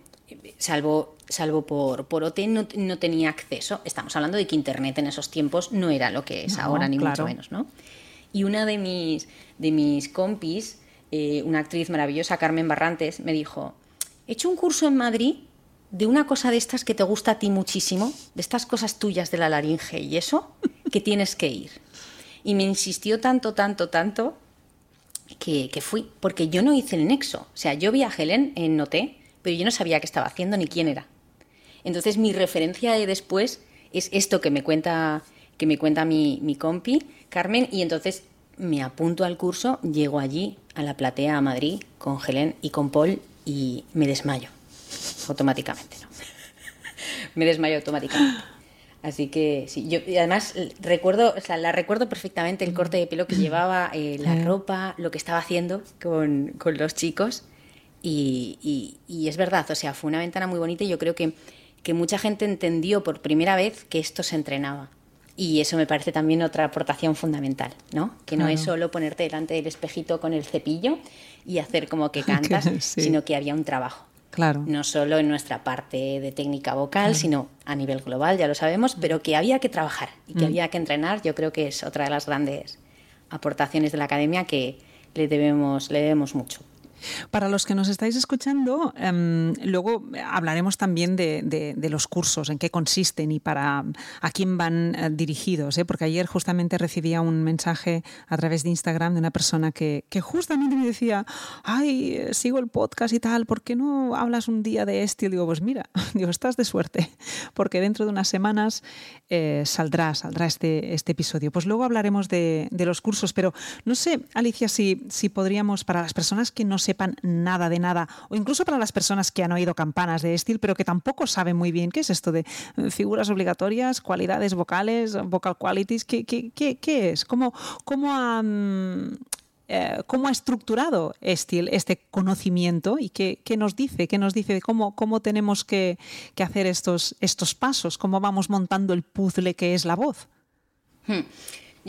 salvo salvo por, por OT, no, tenía acceso. Estamos hablando de que Internet en esos tiempos no era lo que es ahora, ni mucho menos, ¿no? Y una de mis, de mis compis, eh, una actriz maravillosa, Carmen Barrantes, me dijo, he hecho un curso en Madrid de una cosa de estas que te gusta a ti muchísimo, de estas cosas tuyas de la laringe y eso, que tienes que ir. Y me insistió tanto, tanto, tanto, que, que fui, porque yo no hice el nexo. O sea, yo vi a Helen en OT, pero yo no sabía qué estaba haciendo ni quién era. Entonces mi referencia de después es esto que me cuenta, que me cuenta mi, mi compi, Carmen, y entonces me apunto al curso, llego allí a la platea a Madrid con Helen y con Paul y me desmayo automáticamente. ¿no? [laughs] me desmayo automáticamente. Así que sí, yo y además recuerdo, o sea, la recuerdo perfectamente el corte de pelo que llevaba, eh, la ropa, lo que estaba haciendo con, con los chicos. Y, y, y, es verdad, o sea, fue una ventana muy bonita y yo creo que que mucha gente entendió por primera vez que esto se entrenaba. Y eso me parece también otra aportación fundamental, ¿no? Que no es solo ponerte delante del espejito con el cepillo y hacer como que [laughs] cantas, sino que había un trabajo. Claro. No solo en nuestra parte de técnica vocal, sino a nivel global, ya lo sabemos, pero que había que trabajar y que mm. había que entrenar, yo creo que es otra de las grandes aportaciones de la academia que le debemos, le debemos mucho. Para los que nos estáis escuchando, em, luego hablaremos también de, los cursos, en qué consisten y para a quién van eh, dirigidos, ¿eh? porque ayer justamente recibía un mensaje a través de Instagram de una persona que, justamente me decía, ay, sigo el podcast y tal, ¿por qué no hablas un día de este? Y digo, pues mira, [laughs] digo, estás de suerte, porque dentro de unas semanas eh, saldrá, saldrá este, este episodio. Pues luego hablaremos de, los cursos, pero no sé, Alicia, si, si podríamos, para las personas que no se sepan nada de nada, o incluso para las personas que han oído campanas de Estil, pero que tampoco saben muy bien qué es esto de eh, figuras obligatorias, cualidades vocales, vocal qualities, ¿qué, qué, qué, es? ¿Cómo, cómo ha... Eh, cómo ha estructurado Estil este conocimiento y qué, qué, nos dice, qué nos dice de cómo, cómo tenemos que, que, hacer estos, estos pasos, cómo vamos montando el puzzle que es la voz. Hmm.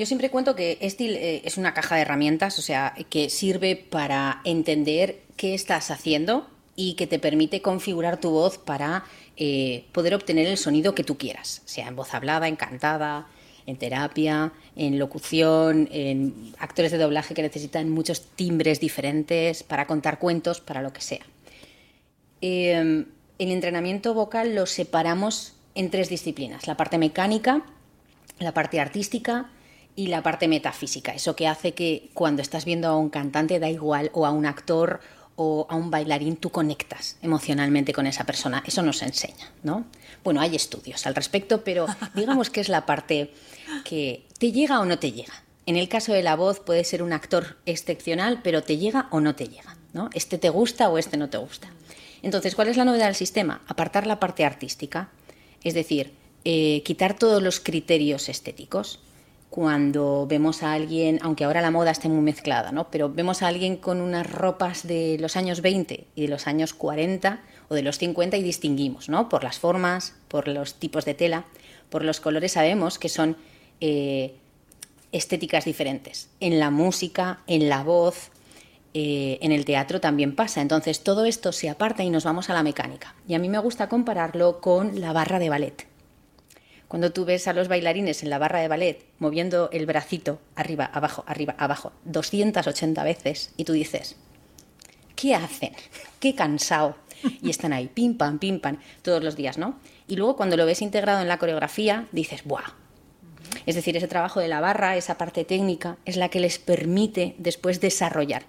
Yo siempre cuento que Estil eh, es una caja de herramientas, o sea, que sirve para entender qué estás haciendo y que te permite configurar tu voz para eh, poder obtener el sonido que tú quieras, sea en voz hablada, en cantada, en terapia, en locución, en actores de doblaje que necesitan muchos timbres diferentes para contar cuentos, para lo que sea. Em, el entrenamiento vocal lo separamos en tres disciplinas, la parte mecánica, la parte artística y la parte metafísica, eso que hace que cuando estás viendo a un cantante da igual o a un actor o a un bailarín tú conectas emocionalmente con esa persona, eso nos enseña, ¿no? Bueno, hay estudios al respecto, pero [laughs] digamos que es la parte que te llega o no te llega. En el caso de la voz puede ser un actor excepcional, pero te llega o no te llega, ¿no? Este te gusta o este no te gusta. Entonces, ¿cuál es la novedad del sistema? Apartar la parte artística, es decir, eh, quitar todos los criterios estéticos cuando vemos a alguien, aunque ahora la moda esté muy mezclada, ¿no? pero vemos a alguien con unas ropas de los años 20 y de los años 40 o de los 50 y distinguimos, ¿no? por las formas, por los tipos de tela, por los colores sabemos que son eh, estéticas diferentes. En la música, en la voz, eh, en el teatro también pasa. Entonces todo esto se aparta y nos vamos a la mecánica. Y a mí me gusta compararlo con la barra de ballet. Cuando tú ves a los bailarines en la barra de ballet moviendo el bracito arriba, abajo, arriba, abajo, 280 veces, y tú dices, ¿qué hacen? ¡Qué cansado! Y están ahí, pim, pam, pim, pam, todos los días, ¿no? Y luego cuando lo ves integrado en la coreografía, dices, ¡buah! Es decir, ese trabajo de la barra, esa parte técnica, es la que les permite después desarrollar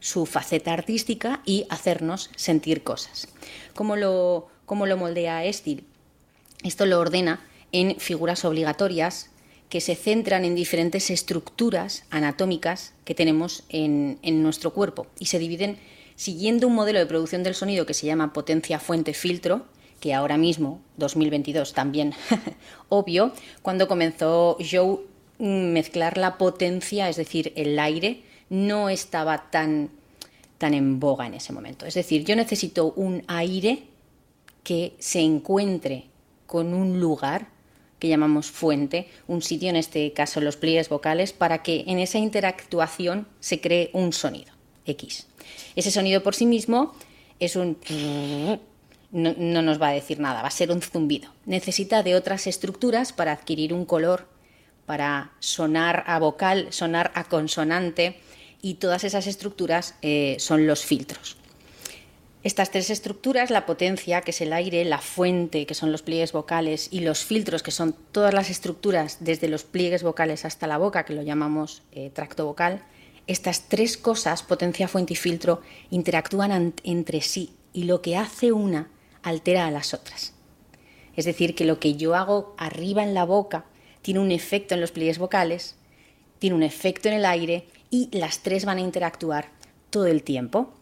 su faceta artística y hacernos sentir cosas. ¿Cómo lo, cómo lo moldea Estil? Esto lo ordena en figuras obligatorias que se centran en diferentes estructuras anatómicas que tenemos en, nuestro cuerpo y se dividen siguiendo un modelo de producción del sonido que se llama potencia fuente filtro, que ahora mismo, 2022, también [laughs] obvio, cuando comenzó Joe mm, mezclar la potencia, es decir, el aire, no estaba tan, tan en boga en ese momento. Es decir, yo necesito un aire que se encuentre con un lugar que llamamos fuente, un sitio, en este caso los pliegues vocales, para que en esa interactuación se cree un sonido, X. Ese sonido por sí mismo es un... [laughs] No, no, nos va a decir nada, va a ser un zumbido. Necesita de otras estructuras para adquirir un color, para sonar a vocal, sonar a consonante, y todas esas estructuras eh, son los filtros. Estas tres estructuras, la potencia, que es el aire, la fuente, que son los pliegues vocales, y los filtros, que son todas las estructuras desde los pliegues vocales hasta la boca, que lo llamamos eh, tracto vocal, estas tres cosas, potencia, fuente y filtro, interactúan entre sí y lo que hace una altera a las otras. Es decir, que lo que yo hago arriba en la boca tiene un efecto en los pliegues vocales, tiene un efecto en el aire y las tres van a interactuar todo el tiempo.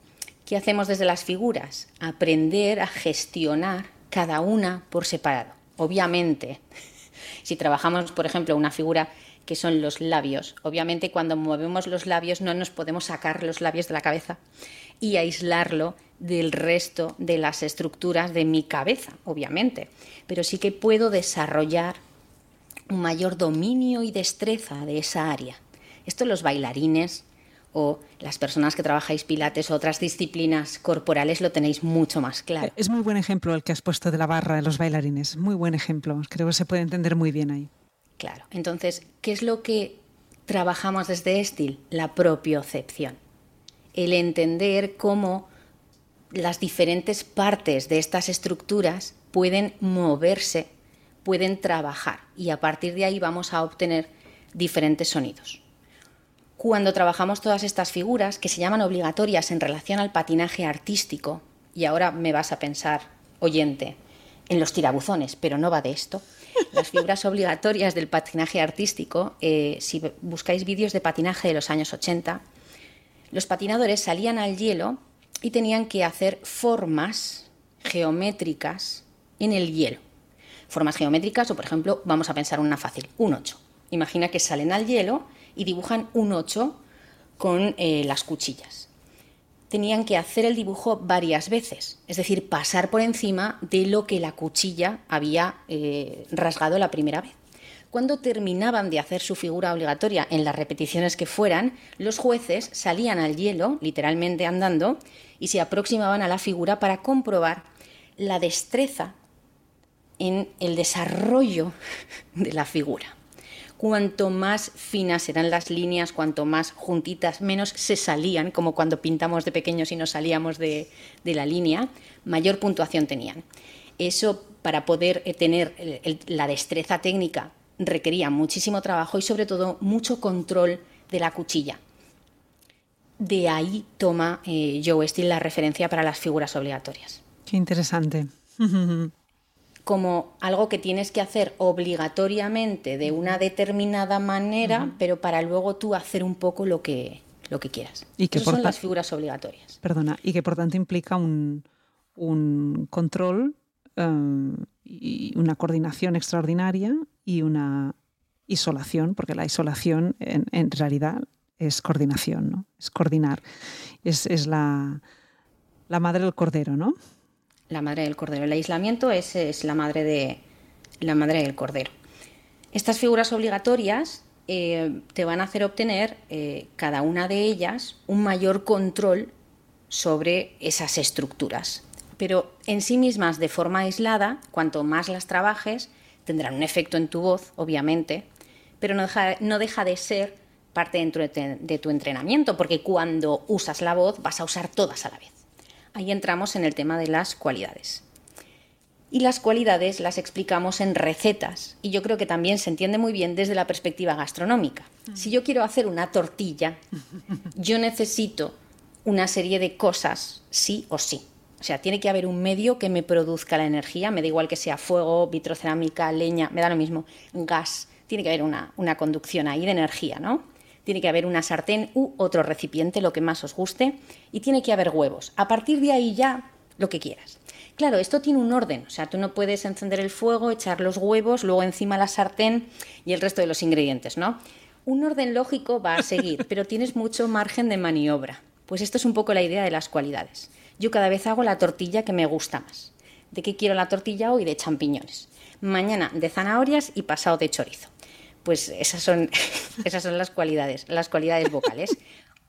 ¿Qué hacemos desde las figuras? Aprender a gestionar cada una por separado. Obviamente, [laughs] si trabajamos, por ejemplo, una figura que son los labios, obviamente cuando movemos los labios no nos podemos sacar los labios de la cabeza y aislarlo del resto de las estructuras de mi cabeza, obviamente. Pero sí que puedo desarrollar un mayor dominio y destreza de esa área. Esto los bailarines, o las personas que trabajáis pilates o otras disciplinas corporales lo tenéis mucho más claro. Es muy buen ejemplo el que has puesto de la barra de los bailarines, muy buen ejemplo, creo que se puede entender muy bien ahí. Claro, entonces, ¿qué es lo que trabajamos desde Estil? La propiocepción. el entender cómo las diferentes partes de estas estructuras pueden moverse, pueden trabajar y a partir de ahí vamos a obtener diferentes sonidos. Cuando trabajamos todas estas figuras, que se llaman obligatorias en relación al patinaje artístico, y ahora me vas a pensar, oyente, en los tirabuzones, pero no va de esto. Las figuras [laughs] obligatorias del patinaje artístico, eh, si buscáis vídeos de patinaje de los años 80, los patinadores salían al hielo y tenían que hacer formas geométricas en el hielo. Formas geométricas o, por ejemplo, vamos a pensar una fácil, un 8. Imagina que salen al hielo y dibujan un 8 con eh, las cuchillas. Tenían que hacer el dibujo varias veces, es decir, pasar por encima de lo que la cuchilla había eh, rasgado la primera vez. Cuando terminaban de hacer su figura obligatoria en las repeticiones que fueran, los jueces salían al hielo, literalmente andando, y se aproximaban a la figura para comprobar la destreza en el desarrollo de la figura cuanto más finas eran las líneas, cuanto más juntitas, menos se salían, como cuando pintamos de pequeños y nos salíamos de, la línea, mayor puntuación tenían. Eso, para poder eh, tener la destreza técnica, requería muchísimo trabajo y sobre todo mucho control de la cuchilla. De ahí toma eh, Joe Steele la referencia para las figuras obligatorias. Qué interesante. [laughs] como algo que tienes que hacer obligatoriamente de una determinada manera, pero para luego tú hacer un poco lo que, lo que quieras. Y que son las figuras obligatorias. Perdona, y que por tanto implica un, un control eh, y una coordinación extraordinaria y una isolación, porque la isolación en, en realidad es coordinación, ¿no? Es coordinar. Es, es la, la madre del cordero, ¿no? La madre del cordero. El aislamiento es, es la, madre de, la madre del cordero. Estas figuras obligatorias eh, te van a hacer obtener, eh, cada una de ellas, un mayor control sobre esas estructuras. Pero en sí mismas, de forma aislada, cuanto más las trabajes, tendrán un efecto en tu voz, obviamente, pero no deja, no deja de ser parte de tu entrenamiento, porque cuando usas la voz vas a usar todas a la vez ahí entramos en el tema de las cualidades. Y las cualidades las explicamos en recetas y yo creo que también se entiende muy bien desde la perspectiva gastronómica. Si yo quiero hacer una tortilla, [laughs] yo necesito una serie de cosas, sí o sí. O sea, tiene que haber un medio que me produzca la energía, me da igual que sea fuego, vitrocerámica, leña, me da lo mismo, gas, tiene que haber una, una conducción ahí de energía, ¿no? Tiene que haber una sartén u otro recipiente, lo que más os guste, y tiene que haber huevos. A partir de ahí ya lo que quieras. Claro, esto tiene un orden, o sea, tú no puedes encender el fuego, echar los huevos, luego encima la sartén y el resto de los ingredientes, ¿no? Un orden lógico va a seguir, [laughs] pero tienes mucho margen de maniobra. Pues esto es un poco la idea de las cualidades. Yo cada vez hago la tortilla que me gusta más. ¿De qué quiero la tortilla hoy? De champiñones. Mañana de zanahorias y pasado de chorizo. Pues esas son, [laughs] esas son las cualidades, las cualidades vocales.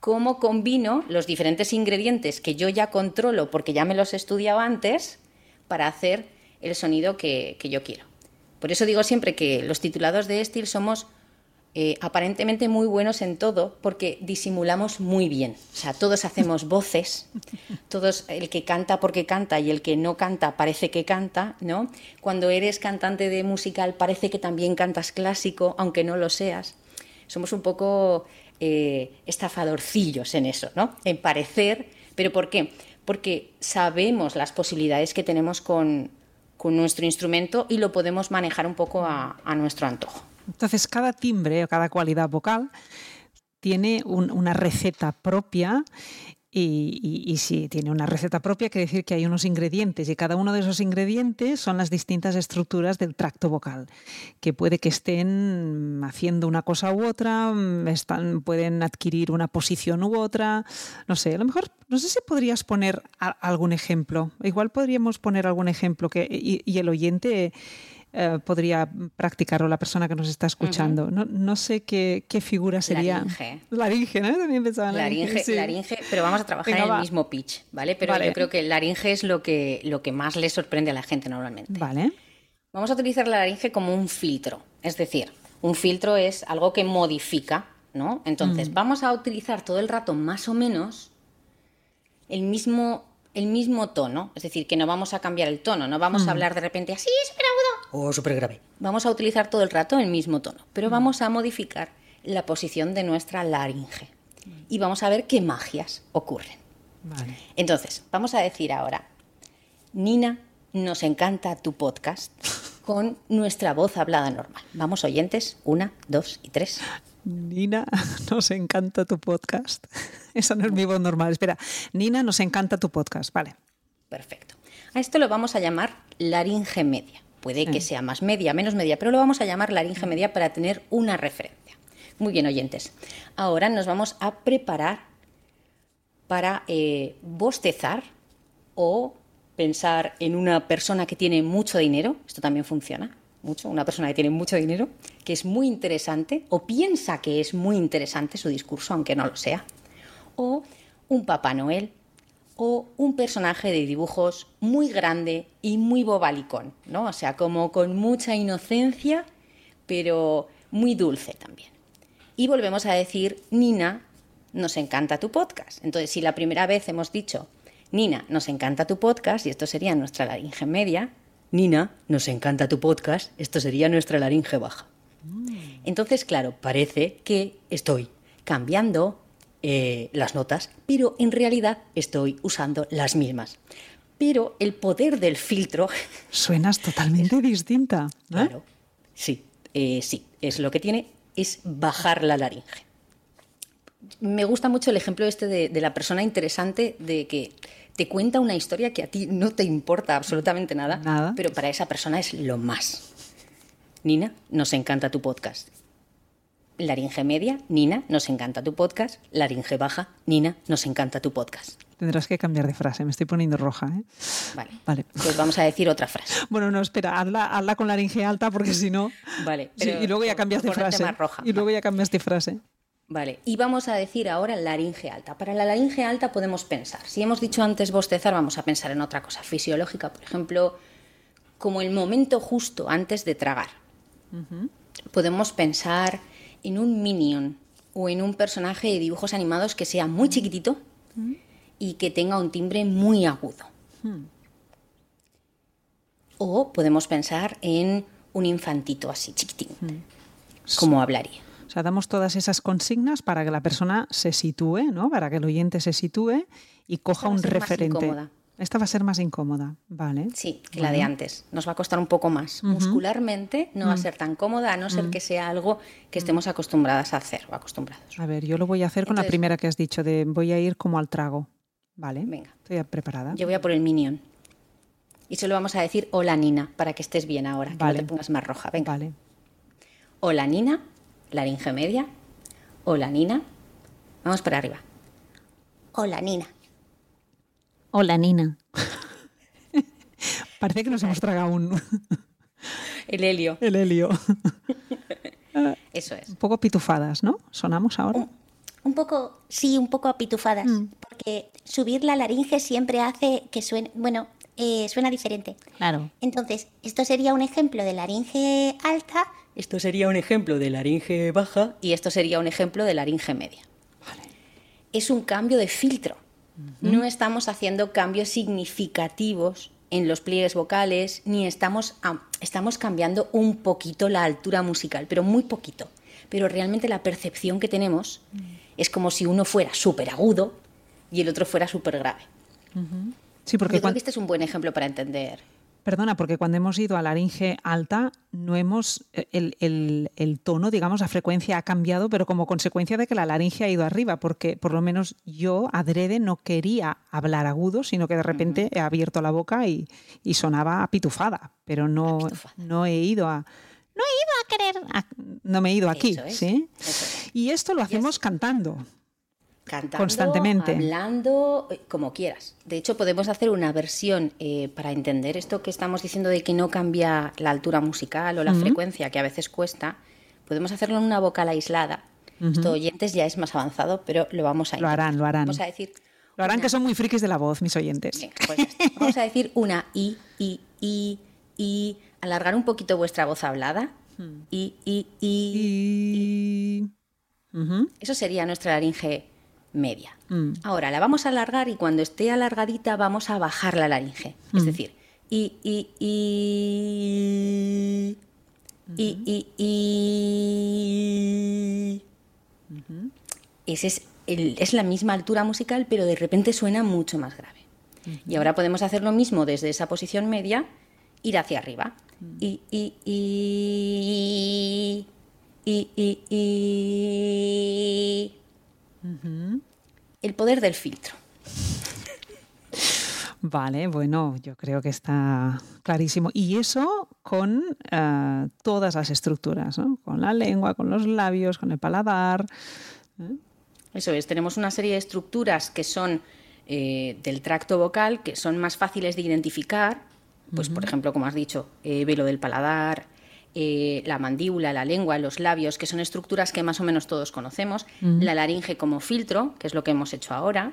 Cómo combino los diferentes ingredientes que yo ya controlo porque ya me los he estudiado antes para hacer el sonido que, que yo quiero. Por eso digo siempre que los titulados de Estil somos eh, aparentemente muy buenos en todo porque disimulamos muy bien. O sea, todos hacemos [laughs] voces, todos, el que canta porque canta y el que no canta parece que canta, ¿no? Cuando eres cantante de musical parece que también cantas clásico, aunque no lo seas. Somos un poco eh, estafadorcillos en eso, ¿no? En parecer, pero ¿por qué? Porque sabemos las posibilidades que tenemos con, nuestro instrumento y lo podemos manejar un poco a nuestro antojo. Entonces, cada timbre o cada cualidad vocal tiene una receta propia y, si tiene una receta propia, quiere decir que hay unos ingredientes y cada uno de esos ingredientes son las distintas estructuras del tracto vocal, que puede que estén haciendo una cosa u otra, están, pueden adquirir una posición u otra, no sé, a lo mejor, no sé si podrías poner algún ejemplo, igual podríamos poner algún ejemplo que, y el oyente podría practicarlo la persona que nos está escuchando. no, no, sé qué, qué, figura sería. Laringe. [laughs] Laringe, ¿no? También pensaba en laringe. Laringe, pero vamos a trabajar en el mismo pitch, ¿vale? Pero yo creo que el laringe es lo que, lo que más le sorprende a la gente normalmente. Vale. Vamos a utilizar la laringe como un filtro. Es decir, un filtro es algo que modifica, ¿no? Entonces, mm. vamos a utilizar todo el rato más o menos el mismo, el mismo tono, es decir, que no vamos a cambiar el tono, no vamos a hablar de repente así, agudo o súper grave. Vamos a utilizar todo el rato el mismo tono, pero vamos a modificar la posición de nuestra laringe y vamos a ver qué magias ocurren. Vale. Entonces, vamos a decir ahora, Nina, nos encanta tu podcast [laughs] con nuestra voz hablada normal. Vamos, oyentes, una, dos y tres. Nina, [laughs] nos encanta tu podcast. [laughs] Esa no es mi voz normal. Espera, Nina, nos encanta tu podcast. Vale. Perfecto. A esto lo vamos a llamar laringe media. Puede que sea más media, menos media, pero lo vamos a llamar laringe media para tener una referencia. Muy bien, oyentes. Ahora nos vamos a preparar para eh, bostezar o pensar en una persona que tiene mucho dinero. Esto también funciona mucho. Una persona que tiene mucho dinero, que es muy interesante o piensa que es muy interesante su discurso, aunque no lo sea. O un Papá Noel o un personaje de dibujos muy grande y muy bobalicón, ¿no? O sea, como con mucha inocencia, pero muy dulce también. Y volvemos a decir, Nina, nos encanta tu podcast. Entonces, si la primera vez hemos dicho, Nina, nos encanta tu podcast, y esto sería nuestra laringe media, Nina, nos encanta tu podcast, esto sería nuestra laringe baja. Entonces, claro, parece que estoy cambiando eh, las notas, pero en realidad estoy usando las mismas. Pero el poder del filtro, [laughs] Suenas totalmente distinta. ¿eh? claro, sí, eh, sí, es lo que tiene, es bajar la laringe. Me gusta mucho el ejemplo este de, de la persona interesante de que te cuenta una historia que a ti no te importa absolutamente nada, Nada. pero para esa persona es lo más. Nina, nos encanta tu podcast. Laringe media, Nina, nos encanta tu podcast. Laringe baja, Nina, nos encanta tu podcast. Tendrás que cambiar de frase. Me estoy poniendo roja. ¿eh? Vale. Vale. Pues vamos a decir otra frase. [laughs] Bueno, no, espera, hazla, hazla con laringe alta porque si no. Vale. Sí, y luego ya cambias de frase. más roja. Y luego ya cambias de frase. Vale, y vamos a decir ahora laringe alta. Para la laringe alta podemos pensar, si hemos dicho antes bostezar, vamos a pensar en otra cosa fisiológica, por ejemplo, como el momento justo antes de tragar. Podemos pensar en un minion o en un personaje de dibujos animados que sea muy chiquitito y que tenga un timbre muy agudo. O podemos pensar en un infantito así chiquitín, como hablaría. O sea, damos todas esas consignas para que la persona se sitúe, ¿no? Para que el oyente se sitúe y coja un referente. Esta va a ser más incómoda, ¿vale? Sí, que la de antes. Nos va a costar un poco más. Muscularmente no va a ser tan cómoda, a no ser que sea algo que estemos acostumbradas a hacer o acostumbrados. A ver, yo lo voy a hacer con la primera que has dicho, de voy a ir como al trago. ¿Vale? Venga. Estoy preparada. Yo voy a por el minion. Y solo vamos a decir hola Nina, para que estés bien ahora, que Vale. no te pongas más roja. Venga. Vale. Hola Nina, laringe media. Hola Nina. Vamos para arriba. Hola Nina. Hola, Nina. [laughs] Parece que nos hemos tragado un, [laughs] El helio. el helio. [laughs] Eso es. Un poco pitufadas, ¿no? ¿Sonamos ahora? Un poco, sí, un poco apitufadas, porque subir la laringe siempre hace que suene, bueno, eh, suena diferente. Claro. Entonces, esto sería un ejemplo de laringe alta. Esto sería un ejemplo de laringe baja y esto sería un ejemplo de laringe media. Es un cambio de filtro. No estamos haciendo cambios significativos en los pliegues vocales, ni estamos, estamos cambiando un poquito la altura musical, pero muy poquito. Pero realmente la percepción que tenemos es como si uno fuera súper agudo y el otro fuera súper grave. Sí, porque Yo creo que este es un buen ejemplo para entender. Perdona, porque cuando hemos ido a laringe alta, no hemos. El, el- el tono, digamos, la frecuencia ha cambiado, pero como consecuencia de que la laringe ha ido arriba, porque por lo menos yo, adrede, no quería hablar agudo, sino que de repente he abierto la boca y, y sonaba apitufada, pero no, Apitufada. no he ido a. No he ido a querer. a- no me he ido aquí, Eso es, ¿sí? eso es. Y esto lo hacemos cantando. Cantando, Constantemente. hablando, eh, como quieras. De hecho, podemos hacer una versión eh, para entender esto que estamos diciendo de que no cambia la altura musical o la frecuencia, que a veces cuesta. Podemos hacerlo en una vocal aislada. Esto, oyentes, ya es más avanzado, pero lo vamos a Lo harán, intentar. lo harán. Vamos a decir. Lo harán una- que son muy frikis de la voz, mis oyentes. Pues. Vamos a decir una i, i, i, i. Alargar un poquito vuestra voz hablada. I, i, i. Y. Ujú. Eso sería nuestra laringe media. Ahora la vamos a alargar y cuando esté alargadita vamos a bajar la laringe. Es decir, y, y, y, y, y, y. Ese es, el- es la misma altura musical, pero de repente suena mucho más grave. Y ahora podemos hacer lo mismo desde esa posición media, ir hacia arriba. Y, y, y, y, y, y. El poder del filtro. Vale, bueno, yo creo que está clarísimo. Y eso con eh, todas las estructuras, ¿no? Con la lengua, con los labios, con el paladar. Eso es, tenemos una serie de estructuras que son eh, del tracto vocal, que son más fáciles de identificar, pues por ejemplo, como has dicho, eh, velo del paladar, eh, la mandíbula, la lengua, los labios, que son estructuras que más o menos todos conocemos, la laringe como filtro, que es lo que hemos hecho ahora.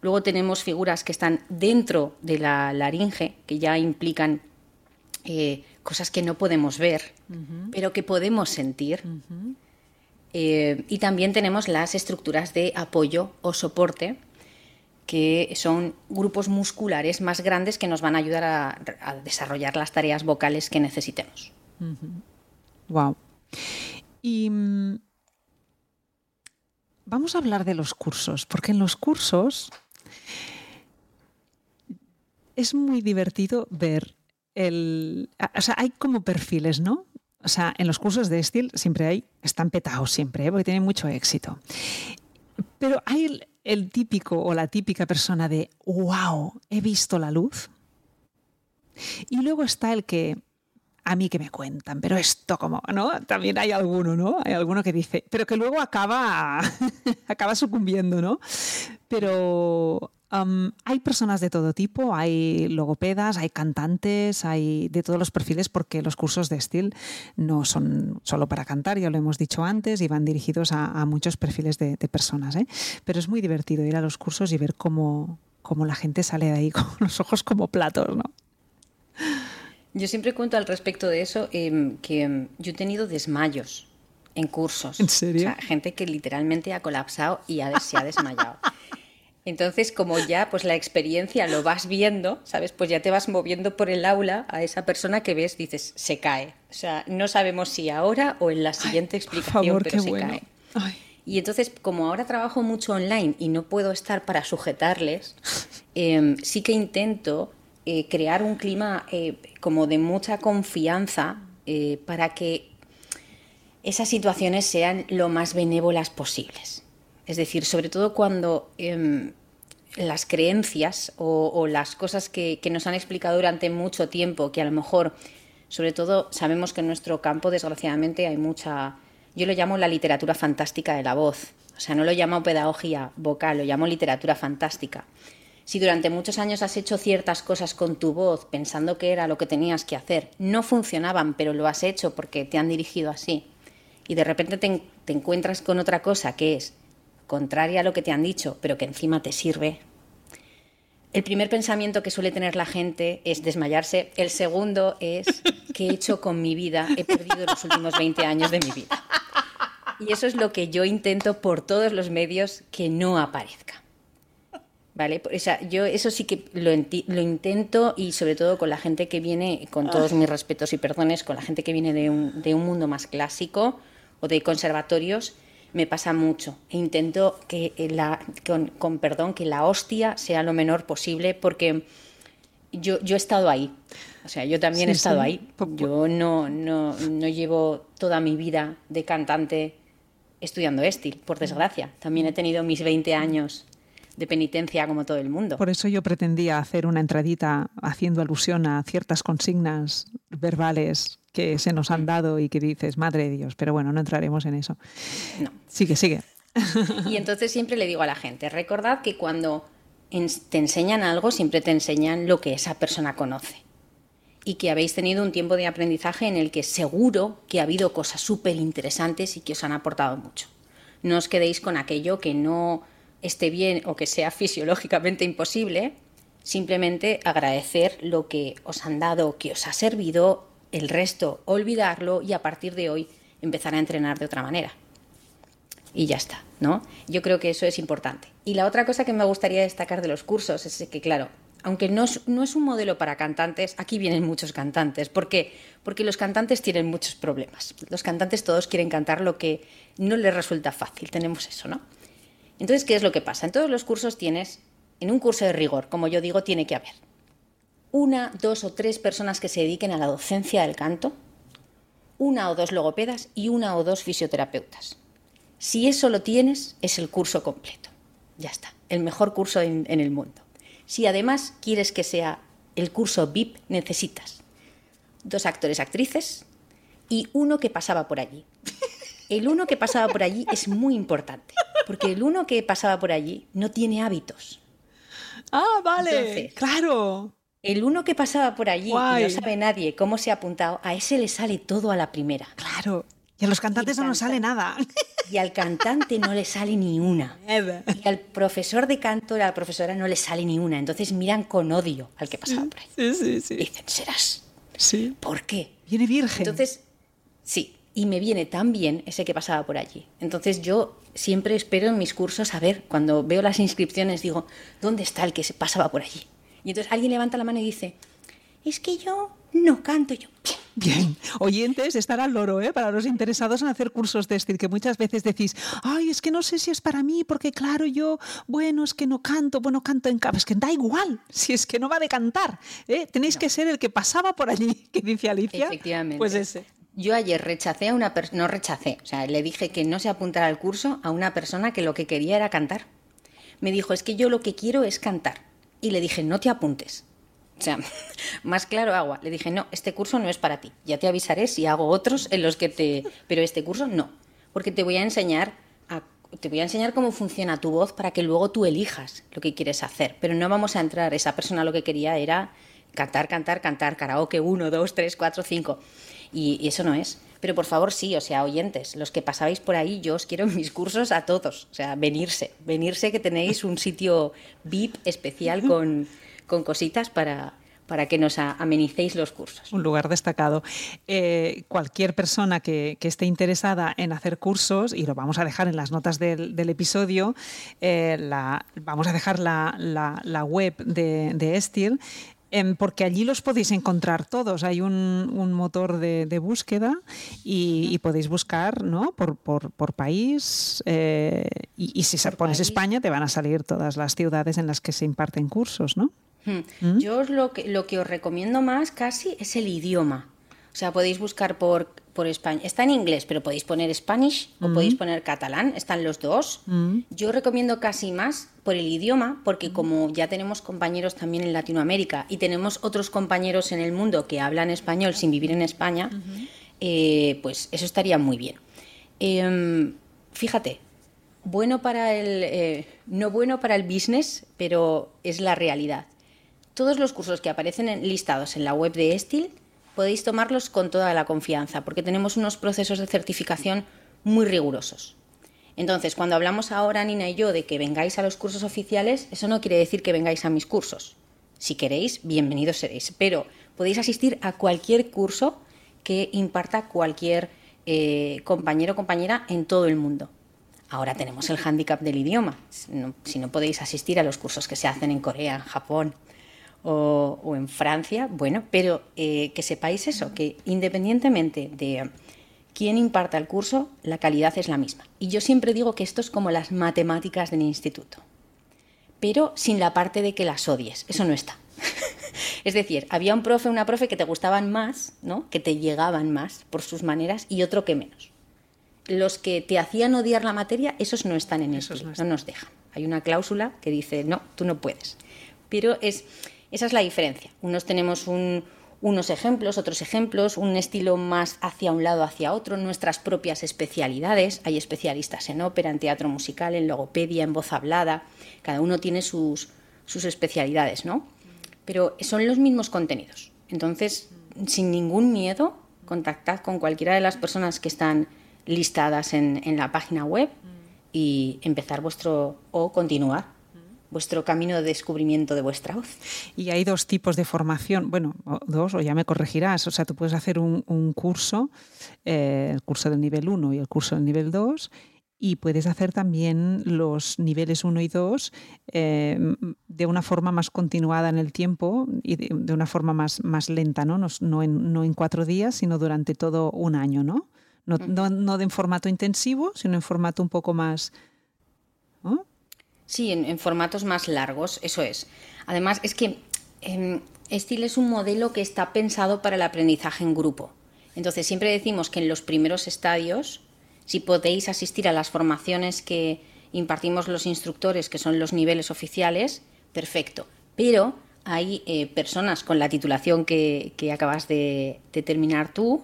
Luego tenemos figuras que están dentro de la laringe, que ya implican eh, cosas que no podemos ver, pero que podemos sentir. Eh, y también tenemos las estructuras de apoyo o soporte, que son grupos musculares más grandes que nos van a ayudar a, a desarrollar las tareas vocales que necesitemos. Wow. Y mm, vamos a hablar de los cursos, porque en los cursos es muy divertido ver el... O sea, hay como perfiles, ¿no? O sea, en los cursos de Steel siempre hay, están petados siempre, ¿eh? porque tienen mucho éxito. Pero hay el típico o la típica persona de, wow, he visto la luz. Y luego está el que, a mí que me cuentan, pero esto como, ¿no? También hay alguno, ¿no? Hay alguno que dice, pero que luego acaba, [laughs] acaba sucumbiendo, ¿no? Pero hay personas de todo tipo, hay logopedas, hay cantantes, hay de todos los perfiles, porque los cursos de Steel no son solo para cantar, ya lo hemos dicho antes, y van dirigidos a, a muchos perfiles de, de personas, ¿eh? Pero es muy divertido ir a los cursos y ver cómo, cómo la gente sale de ahí [laughs] con los ojos como platos, ¿no? Yo siempre cuento al respecto de eso eh, que eh, yo he tenido desmayos en cursos. ¿En serio? O sea, gente que literalmente ha colapsado y ha, se ha desmayado. [laughs] Entonces, como ya pues la experiencia lo vas viendo, ¿sabes? Pues ya te vas moviendo por el aula a esa persona que ves, dices, se cae. O sea, no sabemos si ahora o en la siguiente Ay, explicación, favor, pero se bueno. cae. Ay. Y entonces, como ahora trabajo mucho online y no puedo estar para sujetarles, [laughs] eh, sí que intento eh, crear un clima eh, como de mucha confianza eh, para que esas situaciones sean lo más benévolas posibles. Es decir, sobre todo cuando em, las creencias o, las cosas que, que nos han explicado durante mucho tiempo, que a lo mejor, sobre todo, sabemos que en nuestro campo, desgraciadamente, hay mucha, yo lo llamo la literatura fantástica de la voz. O sea, no lo llamo pedagogía vocal, lo llamo literatura fantástica. Si durante muchos años has hecho ciertas cosas con tu voz pensando que era lo que tenías que hacer, no funcionaban, pero lo has hecho porque te han dirigido así, y de repente te, en- te encuentras con otra cosa que es contraria a lo que te han dicho, pero que encima te sirve, el primer pensamiento que suele tener la gente es desmayarse. El segundo es ¿qué he hecho con mi vida? He perdido los últimos 20 años de mi vida. Y eso es lo que yo intento por todos los medios que no aparezca. ¿Vale? O sea, yo eso sí que lo, lo intento y sobre todo con la gente que viene, con todos mis respetos y perdones, con la gente que viene de un, de un mundo más clásico o de conservatorios, me pasa mucho. E intento que la, con, con perdón, que la hostia sea lo menor posible porque yo, yo he estado ahí. O sea, yo también he estado sí. ahí. Pu- pu- Yo no, no, no llevo toda mi vida de cantante estudiando Estil, por desgracia. También he tenido mis 20 años de penitencia como todo el mundo. Por eso yo pretendía hacer una entradita haciendo alusión a ciertas consignas verbales que se nos han dado y que dices, madre de Dios, pero bueno, no entraremos en eso. No. Sigue, sigue. Y entonces siempre le digo a la gente, recordad que cuando te enseñan algo, siempre te enseñan lo que esa persona conoce. Y que habéis tenido un tiempo de aprendizaje en el que seguro que ha habido cosas súper interesantes y que os han aportado mucho. No os quedéis con aquello que no esté bien o que sea fisiológicamente imposible. Simplemente agradecer lo que os han dado, que os ha servido, el resto olvidarlo y a partir de hoy empezar a entrenar de otra manera. y ya está, ¿no? Yo creo que eso es importante. Y la otra cosa que me gustaría destacar de los cursos es que, claro, aunque no es, un modelo para cantantes, aquí vienen muchos cantantes. ¿Por qué? Porque los cantantes tienen muchos problemas. Los cantantes todos quieren cantar lo que no les resulta fácil. Tenemos eso, ¿no? Entonces, ¿qué es lo que pasa? En todos los cursos tienes, en un curso de rigor, como yo digo, tiene que haber una, dos o tres personas que se dediquen a la docencia del canto, una o dos logopedas y una o dos fisioterapeutas. Si eso lo tienes, es el curso completo. Ya está, el mejor curso en, el mundo. Si además quieres que sea el curso VIP, necesitas dos actores, actrices y uno que pasaba por allí. [laughs] El uno que pasaba por allí es muy importante, porque el uno que pasaba por allí no tiene hábitos. Ah, vale, claro. El uno que pasaba por allí y no sabe nadie cómo se ha apuntado, a ese le sale todo a la primera. Claro. Y a los cantantes no nos sale nada. Y al cantante no le sale ni una. Y al profesor de canto, a la profesora no le sale ni una. Entonces miran con odio al que pasaba por ahí. Sí, sí, sí. dicen, serás. Sí. ¿Por qué? Viene virgen. Entonces, sí. Y me viene tan bien ese que pasaba por allí. Entonces yo siempre espero en mis cursos a ver, cuando veo las inscripciones, digo, ¿dónde está el que se pasaba por allí? Y entonces alguien levanta la mano y dice, es que yo no canto yo. Bien, oyentes, estar al loro, ¿eh? para los interesados en hacer cursos de este, que muchas veces decís, ay, es que no sé si es para mí, porque claro, yo, bueno, es que no canto, bueno, canto en casa, es que da igual, si es que no va de cantar, ¿eh? tenéis que ser el que pasaba por allí, [laughs] que dice Alicia. Efectivamente. Pues ese. Yo ayer rechacé a una persona, no rechacé, o sea, le dije que no se apuntara al curso a una persona que lo que quería era cantar. Me dijo, es que yo lo que quiero es cantar y le dije, no te apuntes. O sea, [laughs] más claro agua. Le dije, no, este curso no es para ti. Ya te avisaré si hago otros en los que te... Pero este curso no, porque te voy a enseñar a... Te voy a enseñar cómo funciona tu voz para que luego tú elijas lo que quieres hacer. Pero no vamos a entrar. Esa persona lo que quería era cantar, cantar, cantar, karaoke uno, dos, tres, cuatro, cinco. Y eso no es. Pero por favor, sí, o sea, oyentes, los que pasabais por ahí, yo os quiero en mis cursos a todos. O sea, venirse, venirse que tenéis un sitio VIP especial con, con cositas para, para que nos amenicéis los cursos. Un lugar destacado. Eh, cualquier persona que, esté interesada en hacer cursos, y lo vamos a dejar en las notas del, episodio, eh, la, vamos a dejar la, la, web de, de Estil Em, porque allí los podéis encontrar todos. Hay un, motor de, búsqueda y, podéis buscar ¿no? por, por, país eh, y, si pones España te van a salir todas las ciudades en las que se imparten cursos, ¿no? Hmm. ¿Mm? Yo lo que, lo que os recomiendo más casi es el idioma. O sea, podéis buscar por, por España. Está en inglés, pero podéis poner Spanish o mm. podéis poner catalán, están los dos. Mm. Yo recomiendo casi más por el idioma, porque mm. como ya tenemos compañeros también en Latinoamérica y tenemos otros compañeros en el mundo que hablan español sin vivir en España, eh, pues eso estaría muy bien. Em, fíjate, bueno para el, eh, no bueno para el business, pero es la realidad. Todos los cursos que aparecen listados en la web de Estil podéis tomarlos con toda la confianza, porque tenemos unos procesos de certificación muy rigurosos. Entonces, cuando hablamos ahora, Nina y yo, de que vengáis a los cursos oficiales, eso no quiere decir que vengáis a mis cursos. Si queréis, bienvenidos seréis, pero podéis asistir a cualquier curso que imparta cualquier eh, compañero o compañera en todo el mundo. Ahora tenemos el hándicap del idioma. si no podéis asistir a los cursos que se hacen en Corea, en Japón, o, en Francia, bueno, pero eh, que sepáis eso, que independientemente de quién imparta el curso, la calidad es la misma. Y yo siempre digo que esto es como las matemáticas del instituto, pero sin la parte de que las odies, eso no está. [laughs] es decir, había un profe, una profe que te gustaban más, ¿no? que te llegaban más por sus maneras y otro que menos. Los que te hacían odiar la materia, esos no están en eso, no, no nos dejan. Hay una cláusula que dice, no, tú no puedes. Pero es, esa es la diferencia. Unos tenemos unos ejemplos, otros ejemplos, un estilo más hacia un lado, hacia otro, nuestras propias especialidades. Hay especialistas en ópera, en teatro musical, en logopedia, en voz hablada. Cada uno tiene sus, sus especialidades, ¿no? Pero son los mismos contenidos. Entonces, sin ningún miedo, contactad con cualquiera de las personas que están listadas en, en la página web y empezar vuestro o continuar vuestro camino de descubrimiento de vuestra voz. Y hay dos tipos de formación, bueno, dos, o ya me corregirás, o sea, tú puedes hacer un, curso, eh, el curso del nivel 1 y el curso del nivel 2, y puedes hacer también los niveles 1 y 2 eh, de una forma más continuada en el tiempo y de, una forma más, más lenta, ¿no? No, en, no, en, cuatro días, sino durante todo un año, ¿no? No, no, en formato intensivo, sino en formato un poco más... Sí, en, formatos más largos, eso es. Además, es que eh, es un modelo que está pensado para el aprendizaje en grupo. Entonces, siempre decimos que en los primeros estadios si podéis asistir a las formaciones que impartimos los instructores, que son los niveles oficiales, perfecto. Pero hay eh, personas con la titulación que, acabas de, terminar tú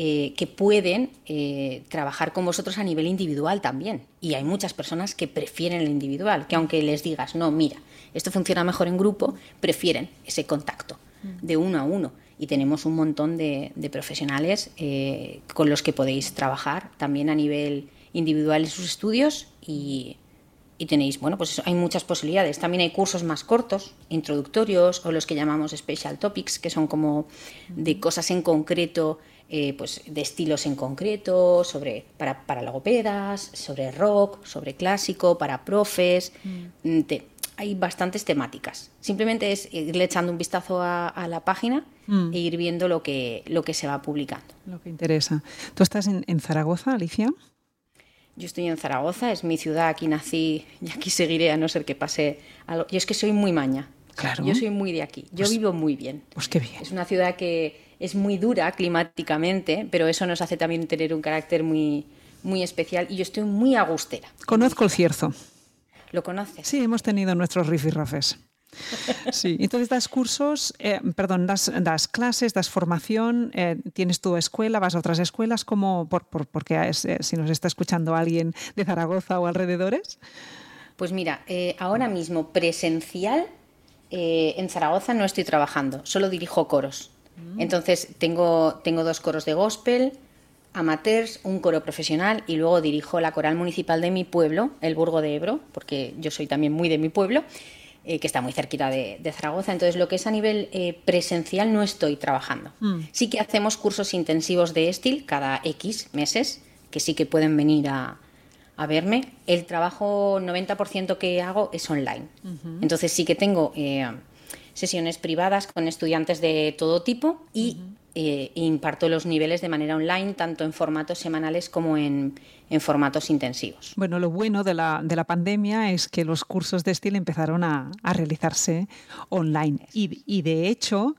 eh, que pueden eh, trabajar con vosotros a nivel individual también. Y hay muchas personas que prefieren el individual, que aunque les digas, no, mira, esto funciona mejor en grupo, prefieren ese contacto de uno a uno y tenemos un montón de, profesionales eh, con los que podéis trabajar también a nivel individual en sus estudios y, tenéis, bueno, pues hay muchas posibilidades. También hay cursos más cortos, introductorios o los que llamamos special topics, que son como de cosas en concreto, eh, pues de estilos en concreto, sobre para, para logopedas, sobre rock, sobre clásico, para profes. Mm. hay bastantes temáticas. Simplemente es irle echando un vistazo a la página Mm. e ir viendo lo que, lo que se va publicando. Lo que interesa. ¿Tú estás en, Zaragoza, Alicia? Yo estoy en Zaragoza, es mi ciudad, aquí nací y aquí seguiré a no ser que pase algo. Yo es que soy muy maña. Claro. Yo soy muy de aquí. Yo pues vivo muy bien. Pues qué bien. Es una ciudad que es muy dura climáticamente, pero eso nos hace también tener un carácter muy, muy especial y yo estoy muy agustera. Conozco el Cierzo. ¿Lo conoces? Sí, hemos tenido nuestros rifirrafes. Sí, entonces das cursos, eh, perdón, das, das, clases, das formación, eh, tienes tu escuela, vas a otras escuelas, como por, por, porque eh, si nos está escuchando alguien de Zaragoza o alrededores. Pues mira, ahora mismo presencial en Zaragoza no estoy trabajando, solo dirijo coros. Mm. Entonces tengo, tengo dos coros de gospel, amateurs, un coro profesional y luego dirijo la coral municipal de mi pueblo, el Burgo de Ebro, porque yo soy también muy de mi pueblo. Eh, que está muy cerquita de, Zaragoza. Entonces, lo que es a nivel eh, presencial no estoy trabajando. Mm. Sí que hacemos cursos intensivos de Estil cada X meses, que sí que pueden venir a, verme. El trabajo 90% que hago es online. Entonces, sí que tengo eh, sesiones privadas con estudiantes de todo tipo y eh, imparto los niveles de manera online, tanto en formatos semanales como en, formatos intensivos. Bueno, lo bueno de la, de la, pandemia es que los cursos de estilo empezaron a, realizarse online. Y, y, de hecho,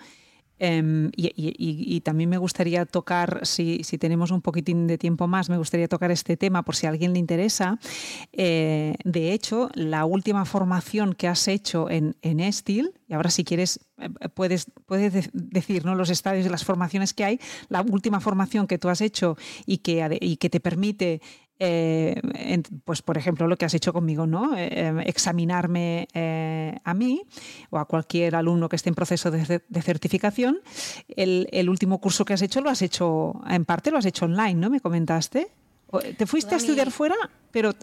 Em, y, también me gustaría tocar, si, tenemos un poquitín de tiempo más, me gustaría tocar este tema por si a alguien le interesa. Eh, de hecho, la última formación que has hecho en, en Estil, y ahora si quieres eh, puedes, puedes decir ¿no? los estadios de las formaciones que hay, la última formación que tú has hecho y que, y que te permite eh, pues por ejemplo lo que has hecho conmigo, ¿no? Eh, examinarme eh, a mí o a cualquier alumno que esté en proceso de, certificación. El, último curso que has hecho lo has hecho, en parte lo has hecho online, ¿no? Me comentaste. ¿Te fuiste a estudiar fuera? Pero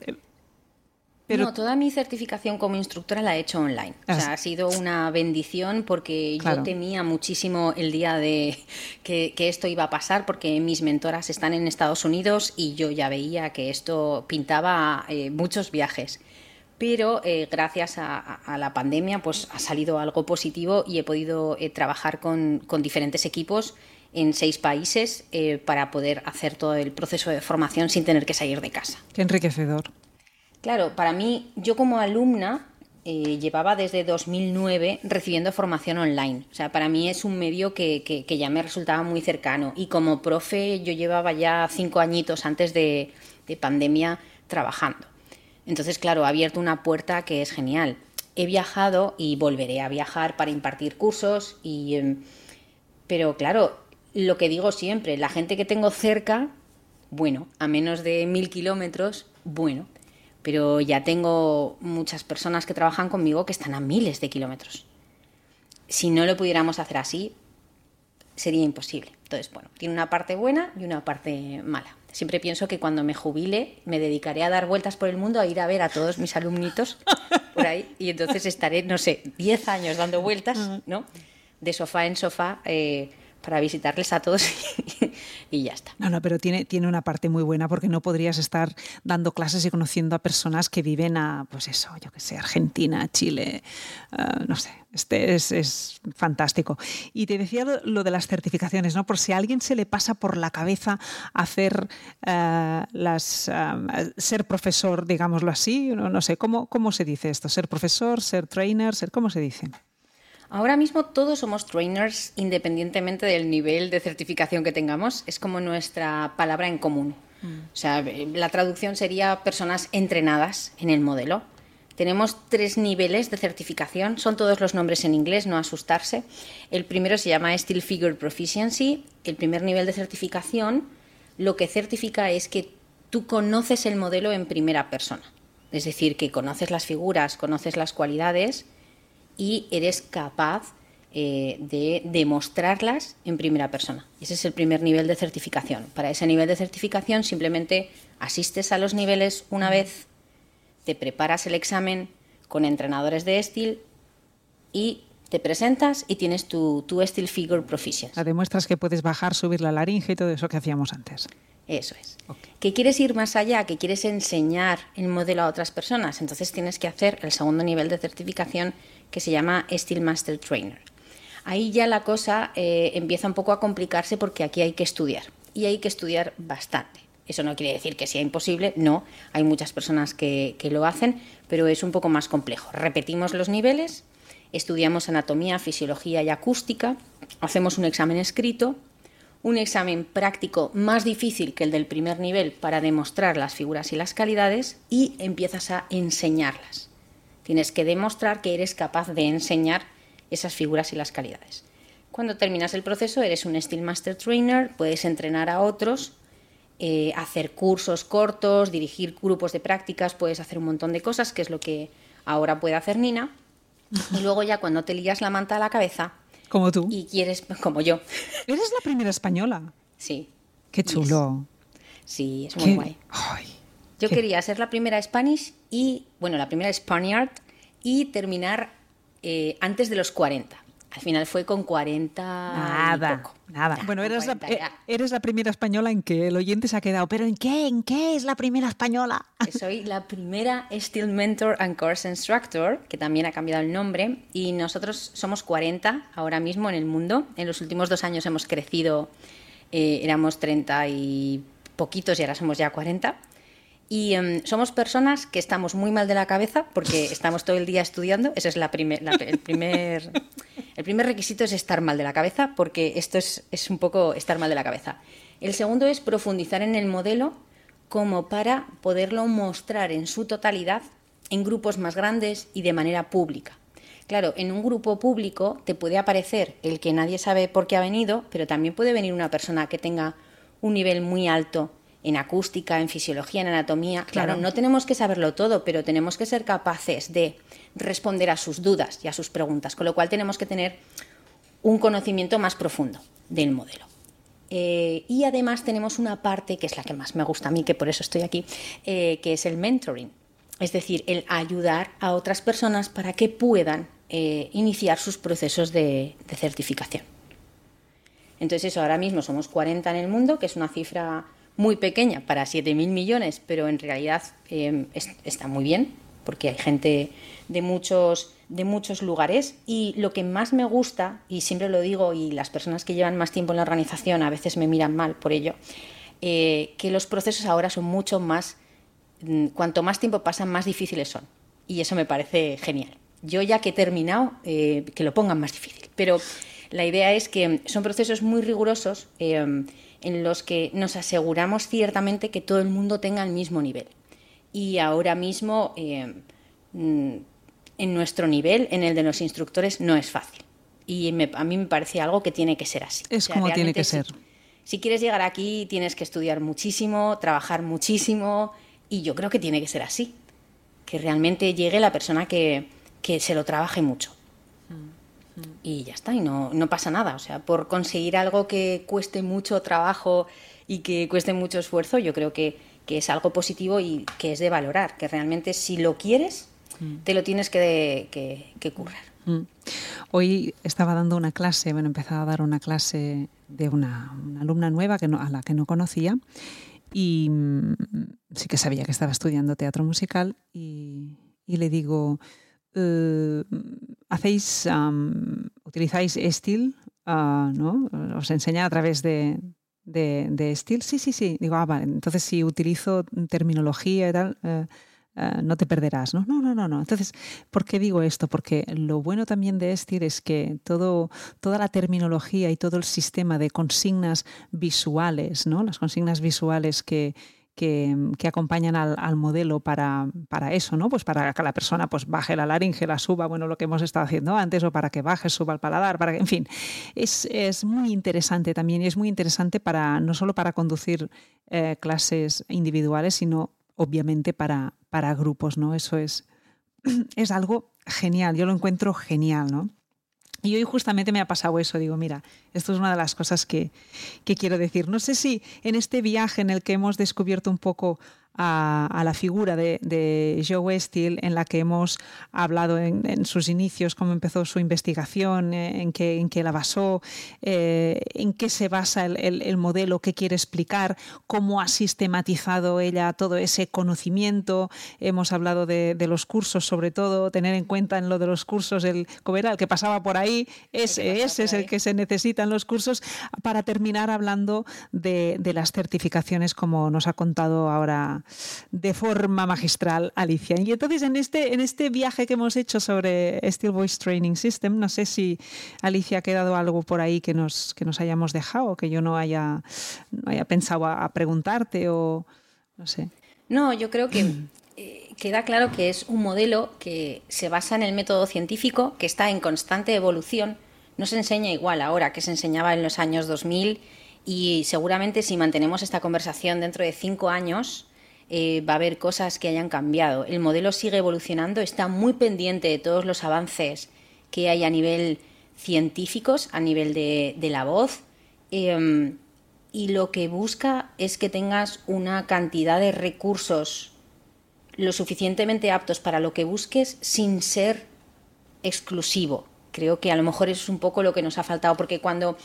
no, toda mi certificación como instructora la he hecho online. O sea, ha sido una bendición porque yo temía muchísimo el día de que, esto iba a pasar porque mis mentoras están en Estados Unidos y yo ya veía que esto pintaba eh, muchos viajes. Pero eh, gracias a, la pandemia pues ha salido algo positivo y he podido eh, trabajar con, con, diferentes equipos en seis países para poder hacer todo el proceso de formación sin tener que salir de casa. Qué enriquecedor. Claro, para mí, yo como alumna eh, llevaba desde 2009 recibiendo formación online. O sea, para mí es un medio que, ya me resultaba muy cercano. Y como profe, yo llevaba ya cinco añitos antes de, pandemia trabajando. Entonces, claro, ha abierto una puerta que es genial. He viajado y volveré a viajar para impartir cursos. Y, em, pero claro, lo que digo siempre, la gente que tengo cerca, bueno, a menos de mil kilómetros, bueno, pero ya tengo muchas personas que trabajan conmigo que están a miles de kilómetros. Si no lo pudiéramos hacer así, sería imposible. Entonces, bueno, tiene una parte buena y una parte mala. Siempre pienso que cuando me jubile me dedicaré a dar vueltas por el mundo, a ir a ver a todos mis alumnitos por ahí y entonces estaré, no sé, 10 años dando vueltas, ¿no? De sofá en sofá. Eh, para visitarles a todos [laughs] y, ya está. No, no, pero tiene, tiene una parte muy buena porque no podrías estar dando clases y conociendo a personas que viven a, pues eso, yo que sé, Argentina, Chile, ah, no sé, este es, es, fantástico. Y te decía lo, de las certificaciones, ¿no? Por si a alguien se le pasa por la cabeza hacer ah, las, ah, ser profesor, digámoslo así, no, no sé, ¿cómo, ¿cómo se dice esto? ¿Ser profesor, ser trainer, ser, cómo se dice? Ahora mismo todos somos trainers independientemente del nivel de certificación que tengamos. Es como nuestra palabra en común. Mm. O sea, la traducción sería personas entrenadas en el modelo. Tenemos tres niveles de certificación, son todos los nombres en inglés, no asustarse. El primero se llama Steel Figure Proficiency. El primer nivel de certificación lo que certifica es que tú conoces el modelo en primera persona. Es decir, que conoces las figuras, conoces las cualidades y eres capaz eh, de demostrarlas en primera persona. Ese es el primer nivel de certificación. Para ese nivel de certificación simplemente asistes a los niveles una vez, te preparas el examen con entrenadores de Steel y te presentas y tienes tu, tu Steel Figure Proficiency. demuestras que puedes bajar, subir la laringe y todo eso que hacíamos antes. Eso es. Que quieres ir más allá, que quieres enseñar el modelo a otras personas, entonces tienes que hacer el segundo nivel de certificación que se llama Steel Master Trainer. Ahí ya la cosa eh, empieza un poco a complicarse porque aquí hay que estudiar y hay que estudiar bastante. Eso no quiere decir que sea imposible, no, hay muchas personas que, que lo hacen, pero es un poco más complejo. Repetimos los niveles, estudiamos anatomía, fisiología y acústica, hacemos un examen escrito un examen práctico más difícil que el del primer nivel para demostrar las figuras y las calidades y empiezas a enseñarlas. Tienes que demostrar que eres capaz de enseñar esas figuras y las calidades. Cuando terminas el proceso eres un Steel Master Trainer, puedes entrenar a otros, eh, hacer cursos cortos, dirigir grupos de prácticas, puedes hacer un montón de cosas, que es lo que ahora puede hacer Nina. Y luego ya cuando te lías la manta a la cabeza, como tú. Y quieres, como yo. Eres la primera española. Sí. Qué chulo. Sí, es muy guay. Yo quería ser la primera Spanish y, bueno, la primera Spaniard y terminar eh, antes de los 40. Al final fue con 40 nada, Nada. Bueno, eres la, eh, eres la primera española en que el oyente se ha quedado. ¿Pero en qué? ¿En qué es la primera española? Soy la primera Steel Mentor and Course Instructor, que también ha cambiado el nombre. Y nosotros somos 40 ahora mismo en el mundo. En los últimos dos años hemos crecido, eh, éramos 30 y poquitos y ahora somos ya 40. Y em, somos personas que estamos muy mal de la cabeza porque [laughs] estamos todo el día estudiando. Ese es la el, primer, el primer requisito es estar mal de la cabeza porque esto es, es un poco estar mal de la cabeza. El segundo es profundizar en el modelo como para poderlo mostrar en su totalidad en grupos más grandes y de manera pública. Claro, en un grupo público te puede aparecer el que nadie sabe por qué ha venido, pero también puede venir una persona que tenga un nivel muy alto en acústica, en fisiología, en anatomía. Claro. no tenemos que saberlo todo, pero tenemos que ser capaces de responder a sus dudas y a sus preguntas, con lo cual tenemos que tener un conocimiento más profundo del modelo. Eh, y además tenemos una parte que es la que más me gusta a mí, que por eso estoy aquí, eh, que es el mentoring, es decir, el ayudar a otras personas para que puedan eh, iniciar sus procesos de, de certificación. Entonces eso, ahora mismo somos 40 en el mundo, que es una cifra muy pequeña para 7.000 millones, pero en realidad eh, está muy bien, porque hay gente de muchos, de muchos lugares. Y lo que más me gusta, y siempre lo digo, y las personas que llevan más tiempo en la organización a veces me miran mal por ello, eh, que los procesos ahora son mucho más, mm, cuanto más tiempo pasan, más difíciles son. Y eso me parece genial. Yo ya que he terminado, eh, que lo pongan más difícil. Pero la idea es que son procesos muy rigurosos en los que nos aseguramos ciertamente que todo el mundo tenga el mismo nivel. Y ahora mismo, eh, mm, en nuestro nivel, en el de los instructores, no es fácil. Y a mí me parece algo que tiene que ser así. Es como tiene que ser. Si quieres llegar aquí, tienes que estudiar muchísimo, trabajar muchísimo, y yo creo que tiene que ser así. Que realmente llegue la persona que, que se lo trabaje mucho y ya está, y no, no pasa nada. O sea, por conseguir algo que cueste mucho trabajo y que cueste mucho esfuerzo, yo creo que, que es algo positivo y que es de valorar, que realmente si lo quieres, mm. te lo tienes que, que, currar. Mm. Hoy estaba dando una clase, bueno, empezaba a dar una clase de una, alumna nueva que a la que no conocía y mm, sí que sabía que estaba estudiando teatro musical y, le digo, eh, ¿hacéis, utilizáis Estil? Ah, ¿no? ¿Os enseña a través de, de, de Sí, sí, sí. Digo, ah, vale, entonces si utilizo terminología y tal... Eh, eh, no te perderás. ¿no? no, no, no, no. Entonces, ¿por qué digo esto? Porque lo bueno también de Estir es que todo, toda la terminología y todo el sistema de consignas visuales, ¿no? las consignas visuales que, que, acompañan al, modelo para, para, eso, ¿no? Pues para que la persona pues, baje la laringe, la suba, bueno, lo que hemos estado haciendo antes, o para que baje, suba el paladar, para que, en fin, es, es muy interesante también y es muy interesante para no solo para conducir eh, clases individuales, sino obviamente para, para grupos, ¿no? Eso es, [clears throat] es algo genial, yo lo encuentro genial, ¿no? Y hoy justamente me ha pasado eso, digo, mira, esto es una de las cosas que, que, quiero decir. No sé si en este viaje en el que hemos descubierto un poco a, la figura de, Joe Steele en la que hemos hablado en, sus inicios, cómo empezó su investigación, eh, en qué, en qué la basó, eh, en qué se basa el, modelo que quiere explicar, cómo ha sistematizado ella todo ese conocimiento. Hemos hablado de, los cursos, sobre todo, tener en cuenta en lo de los cursos el coberal que pasaba por ahí, ese, ese es el que se necesita en los cursos, para terminar hablando de, de las certificaciones, como nos ha contado ahora de forma magistral, Alicia. Y entonces en este, en este viaje que hemos hecho sobre Steel Voice Training System, no sé si Alicia ha quedado algo por ahí que nos, que nos hayamos dejado, que yo no haya, no haya pensado a, preguntarte o no sé. No, yo creo que eh, queda claro que es un modelo que se basa en el método científico, que está en constante evolución. No se enseña igual ahora que se enseñaba en los años 2000 y seguramente si mantenemos esta conversación dentro de cinco años, eh, va a haber cosas que hayan cambiado. El modelo sigue evolucionando, está muy pendiente de todos los avances que hay a nivel científicos, a nivel de, la voz. Em, y lo que busca es que tengas una cantidad de recursos lo suficientemente aptos para lo que busques sin ser exclusivo. Creo que a lo mejor eso es un poco lo que nos ha faltado, porque cuando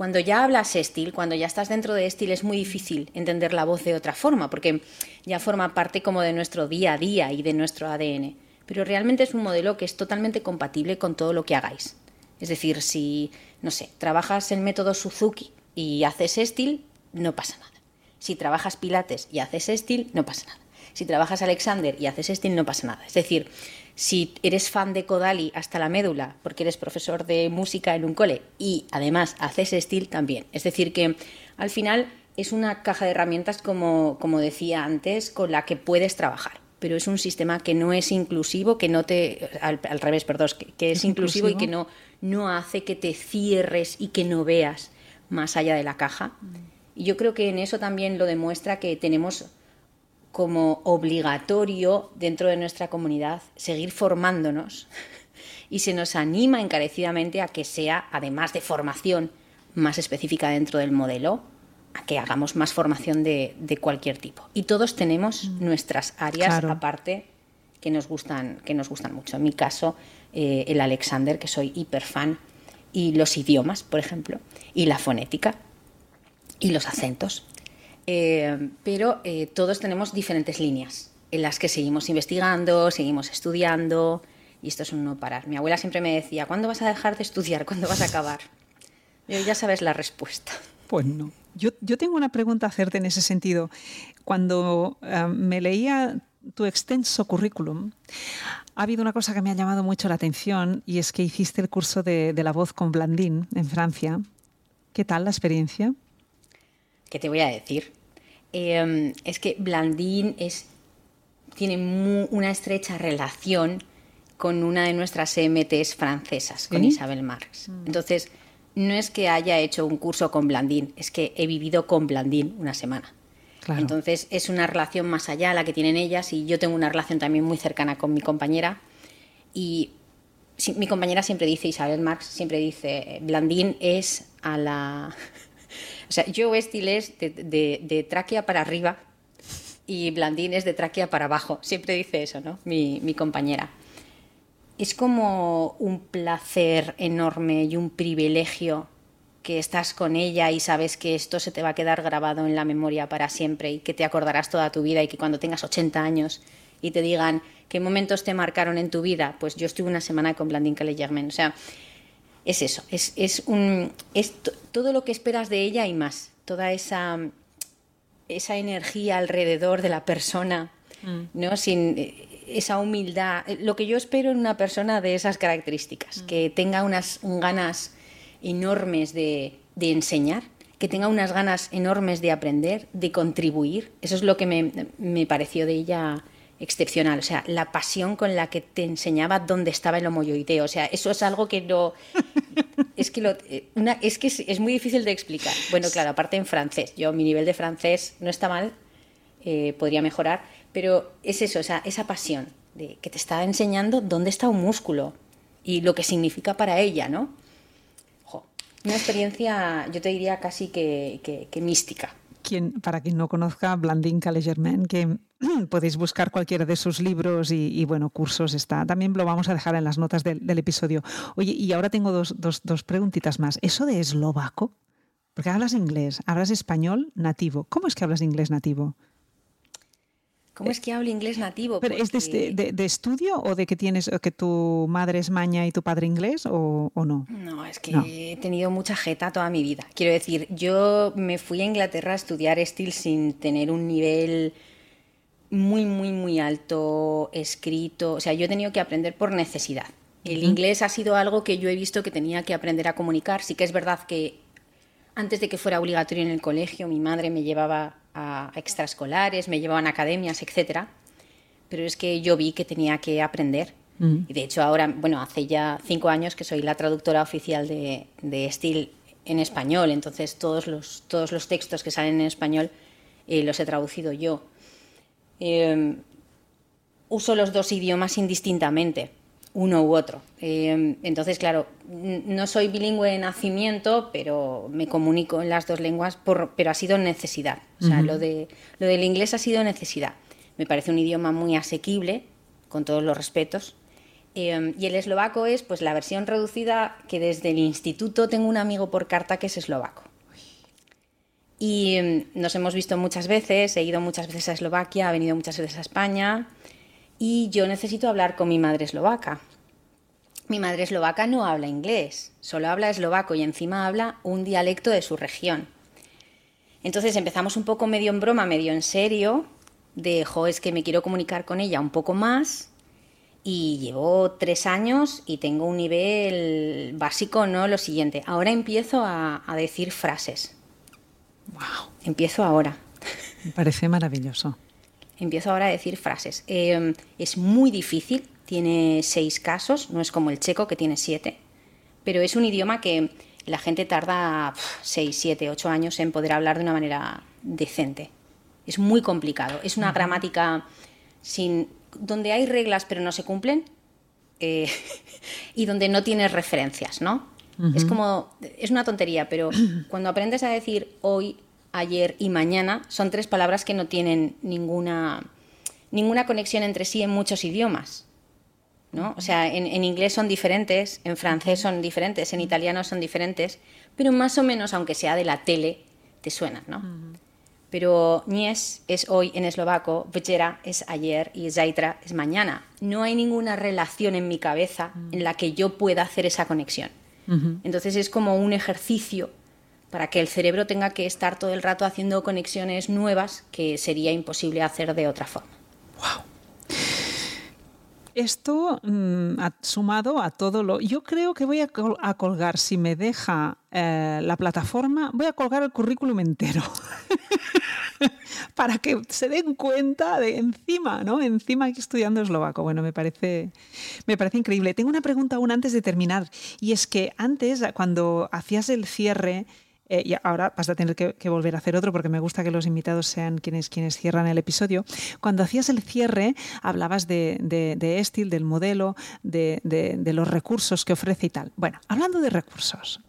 cuando ya hablas Estil, cuando ya estás dentro de Estil, es muy difícil entender la voz de otra forma, porque ya forma parte como de nuestro día a día y de nuestro ADN. Pero realmente es un modelo que es totalmente compatible con todo lo que hagáis. Es decir, si, no sé, trabajas el método Suzuki y haces Estil, no pasa nada. Si trabajas Pilates y haces Estil, no pasa nada. Si trabajas Alexander y haces Estil, no pasa nada. Es decir, si eres fan de Kodali hasta la médula, porque eres profesor de música en un cole y además haces estilo también. Es decir, que al final es una caja de herramientas, como, como decía antes, con la que puedes trabajar. Pero es un sistema que no es inclusivo, que no te. Al, revés, perdón, que, es, inclusivo, y que no, no hace que te cierres y que no veas más allá de la caja. Y yo creo que en eso también lo demuestra que tenemos como obligatorio dentro de nuestra comunidad seguir formándonos [laughs] y se nos anima encarecidamente a que sea, además de formación más específica dentro del modelo, a que hagamos más formación de, cualquier tipo. Y todos tenemos mm. nuestras áreas aparte que nos gustan, que nos gustan mucho. En mi caso, eh, el Alexander, que soy hiper fan, y los idiomas, por ejemplo, y la fonética, y los acentos. Eh, pero eh, todos tenemos diferentes líneas en las que seguimos investigando, seguimos estudiando, y esto es un no parar. Mi abuela siempre me decía, ¿cuándo vas a dejar de estudiar? ¿Cuándo vas a acabar? Yo ya sabes la respuesta. Pues no. Yo, tengo una pregunta a hacerte en ese sentido. Cuando eh, me leía tu extenso currículum, ha habido una cosa que me ha llamado mucho la atención y es que hiciste el curso de, de la voz con Blandín en Francia. ¿Qué tal la experiencia? ¿Qué te voy a decir? Em, es que Blandín es, tiene una estrecha relación con una de nuestras MTs francesas, con Isabel Marx. Mm. Entonces, no es que haya hecho un curso con Blandín, es que he vivido con Blandín una semana. Entonces, es una relación más allá la que tienen ellas y yo tengo una relación también muy cercana con mi compañera. Y mi compañera siempre dice, Isabel Marx siempre dice, Blandín es a la o sea, Joe Steele es de, tráquea para arriba y Blandín es de tráquea para abajo. Siempre dice eso, ¿no? Mi, compañera. Es como un placer enorme y un privilegio que estás con ella y sabes que esto se te va a quedar grabado en la memoria para siempre y que te acordarás toda tu vida y que cuando tengas 80 años y te digan qué momentos te marcaron en tu vida, pues yo estuve una semana con Blandine Calais-Germain. O sea, es eso, es, es, un, es todo lo que esperas de ella y más. Toda esa, esa energía alrededor de la persona, mm. ¿no? Sin eh, esa humildad. Lo que yo espero en una persona de esas características, mm. que tenga unas ganas enormes de, enseñar, que tenga unas ganas enormes de aprender, de contribuir. Eso es lo que me, pareció de ella excepcional. O sea, la pasión con la que te enseñaba dónde estaba el homoyoideo. O sea, eso es algo que no. Es que, eh, es, que es, muy difícil de explicar. Bueno, claro, aparte en francés. Yo, mi nivel de francés no está mal, eh, podría mejorar, pero es eso, o sea, esa pasión de que te está enseñando dónde está un músculo y lo que significa para ella, ¿no? Una experiencia, yo te diría casi que, mística. Para quien no conozca, Blandine Calais-Germain, que [clears throat] podéis buscar cualquiera de sus libros y, bueno, cursos está. También lo vamos a dejar en las notas del, episodio. Oye, y ahora tengo dos, dos, dos preguntitas más. ¿Eso de eslovaco? Porque hablas inglés, hablas español nativo. ¿Cómo es que hablas inglés nativo? ¿Cómo es que hablo inglés nativo? ¿Pero ¿Es de, de, estudio o de que tienes que tu madre es maña y tu padre inglés o, no? No, es que he tenido mucha jeta toda mi vida. Quiero decir, yo me fui a Inglaterra a estudiar Steel sin tener un nivel muy, muy, muy alto escrito. O sea, yo he tenido que aprender por necesidad. El inglés ha sido algo que yo he visto que tenía que aprender a comunicar. Sí que es verdad que antes de que fuera obligatorio en el colegio, mi madre me llevaba a extraescolares, me llevaban a academias, etcétera. Pero es que yo vi que tenía que aprender. Y de hecho ahora, bueno, hace ya cinco años que soy la traductora oficial de, de Steel en español, entonces todos los, todos los textos que salen en español eh, los he traducido yo. Eh, uso los dos idiomas indistintamente uno u otro. Eh, entonces, claro, no soy bilingüe de nacimiento, pero me comunico en las dos lenguas, por, pero ha sido necesidad. O sea, lo, de, lo del inglés ha sido necesidad. Me parece un idioma muy asequible, con todos los respetos. Eh, y el eslovaco es pues la versión reducida que desde el instituto tengo un amigo por carta que es eslovaco. Y eh, nos hemos visto muchas veces, he ido muchas veces a Eslovaquia, he venido muchas veces a España y yo necesito hablar con mi madre eslovaca. Mi madre eslovaca no habla inglés, solo habla eslovaco y encima habla un dialecto de su región. Entonces empezamos un poco medio en broma, medio en serio, de, jo, es que me quiero comunicar con ella un poco más y llevo tres años y tengo un nivel básico, ¿no? Lo siguiente, ahora empiezo a, decir frases. Wow. Empiezo ahora. Me parece maravilloso empiezo ahora a decir frases. Em, es muy difícil, tiene seis casos, no es como el checo que tiene siete, pero es un idioma que la gente tarda seis, siete, ocho años en poder hablar de una manera decente. Es muy complicado. Es una gramática sin donde hay reglas pero no se cumplen eh, [laughs] y donde no tienes referencias, ¿no? Es como es una tontería, pero [clears throat] cuando aprendes a decir hoy ayer y mañana son tres palabras que no tienen ninguna, ninguna conexión entre sí en muchos idiomas. ¿no? O sea, en, inglés son diferentes, en francés son diferentes, en italiano son diferentes, pero más o menos, aunque sea de la tele, te suenan, ¿no? Pero Nies es hoy en eslovaco, Večera es ayer y Zaitra es mañana. No hay ninguna relación en mi cabeza en la que yo pueda hacer esa conexión. Entonces es como un ejercicio para que el cerebro tenga que estar todo el rato haciendo conexiones nuevas que sería imposible hacer de otra forma. Wow. Esto mm, sumado a todo lo... Yo creo que voy a, colgar, si me deja eh, la plataforma, voy a colgar el currículum entero. [laughs] para que se den cuenta de encima, ¿no? Encima aquí estudiando eslovaco. Bueno, me parece, me parece increíble. Tengo una pregunta aún antes de terminar. Y es que antes, cuando hacías el cierre, eh, ahora vas a tener que, volver a hacer otro porque me gusta que los invitados sean quienes, quienes cierran el episodio. Cuando hacías el cierre, hablabas de, de, Estil, del modelo, de, de los recursos que ofrece y tal. Bueno, hablando de recursos,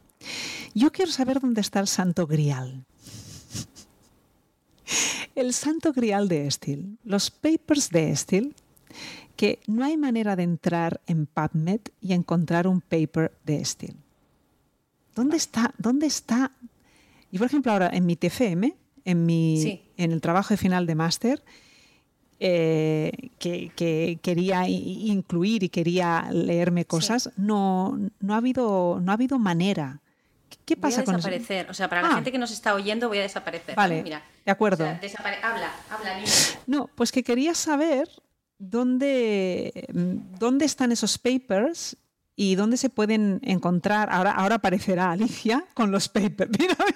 yo quiero saber dónde está el santo grial. El santo grial de Estil, los papers de Estil, que no hay manera de entrar en PubMed y encontrar un paper de Estil. ¿Dónde está? ¿Dónde está? Y por ejemplo, ahora en mi TFM, en, mi, en el trabajo de final de máster, eh, que, quería incluir y quería leerme cosas, no, no, ha habido, no ha habido manera. ¿Qué pasa voy a desaparecer. O sea, para la ah. gente que nos está oyendo, voy a desaparecer. Vale, de acuerdo. habla, habla, No, pues que quería saber dónde, dónde están esos papers y dónde se pueden encontrar. Ahora, ahora aparecerá Alicia con los papers. [laughs] Mira, [laughs]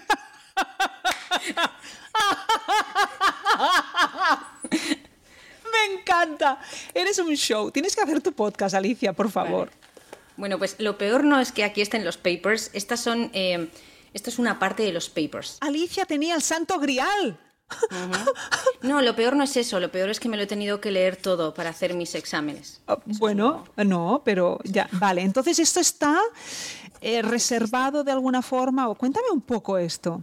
Me encanta. Eres un show. Tienes que hacer tu podcast, Alicia, por favor. Bueno, pues lo peor no es que aquí estén los papers. Estas son. Eh, esto es una parte de los papers. Alicia tenía el santo grial. No, lo peor no es eso, lo peor es que me lo he tenido que leer todo para hacer mis exámenes. Ah, bueno, no, pero ya, vale, entonces esto está eh, reservado de alguna forma, o cuéntame un poco esto.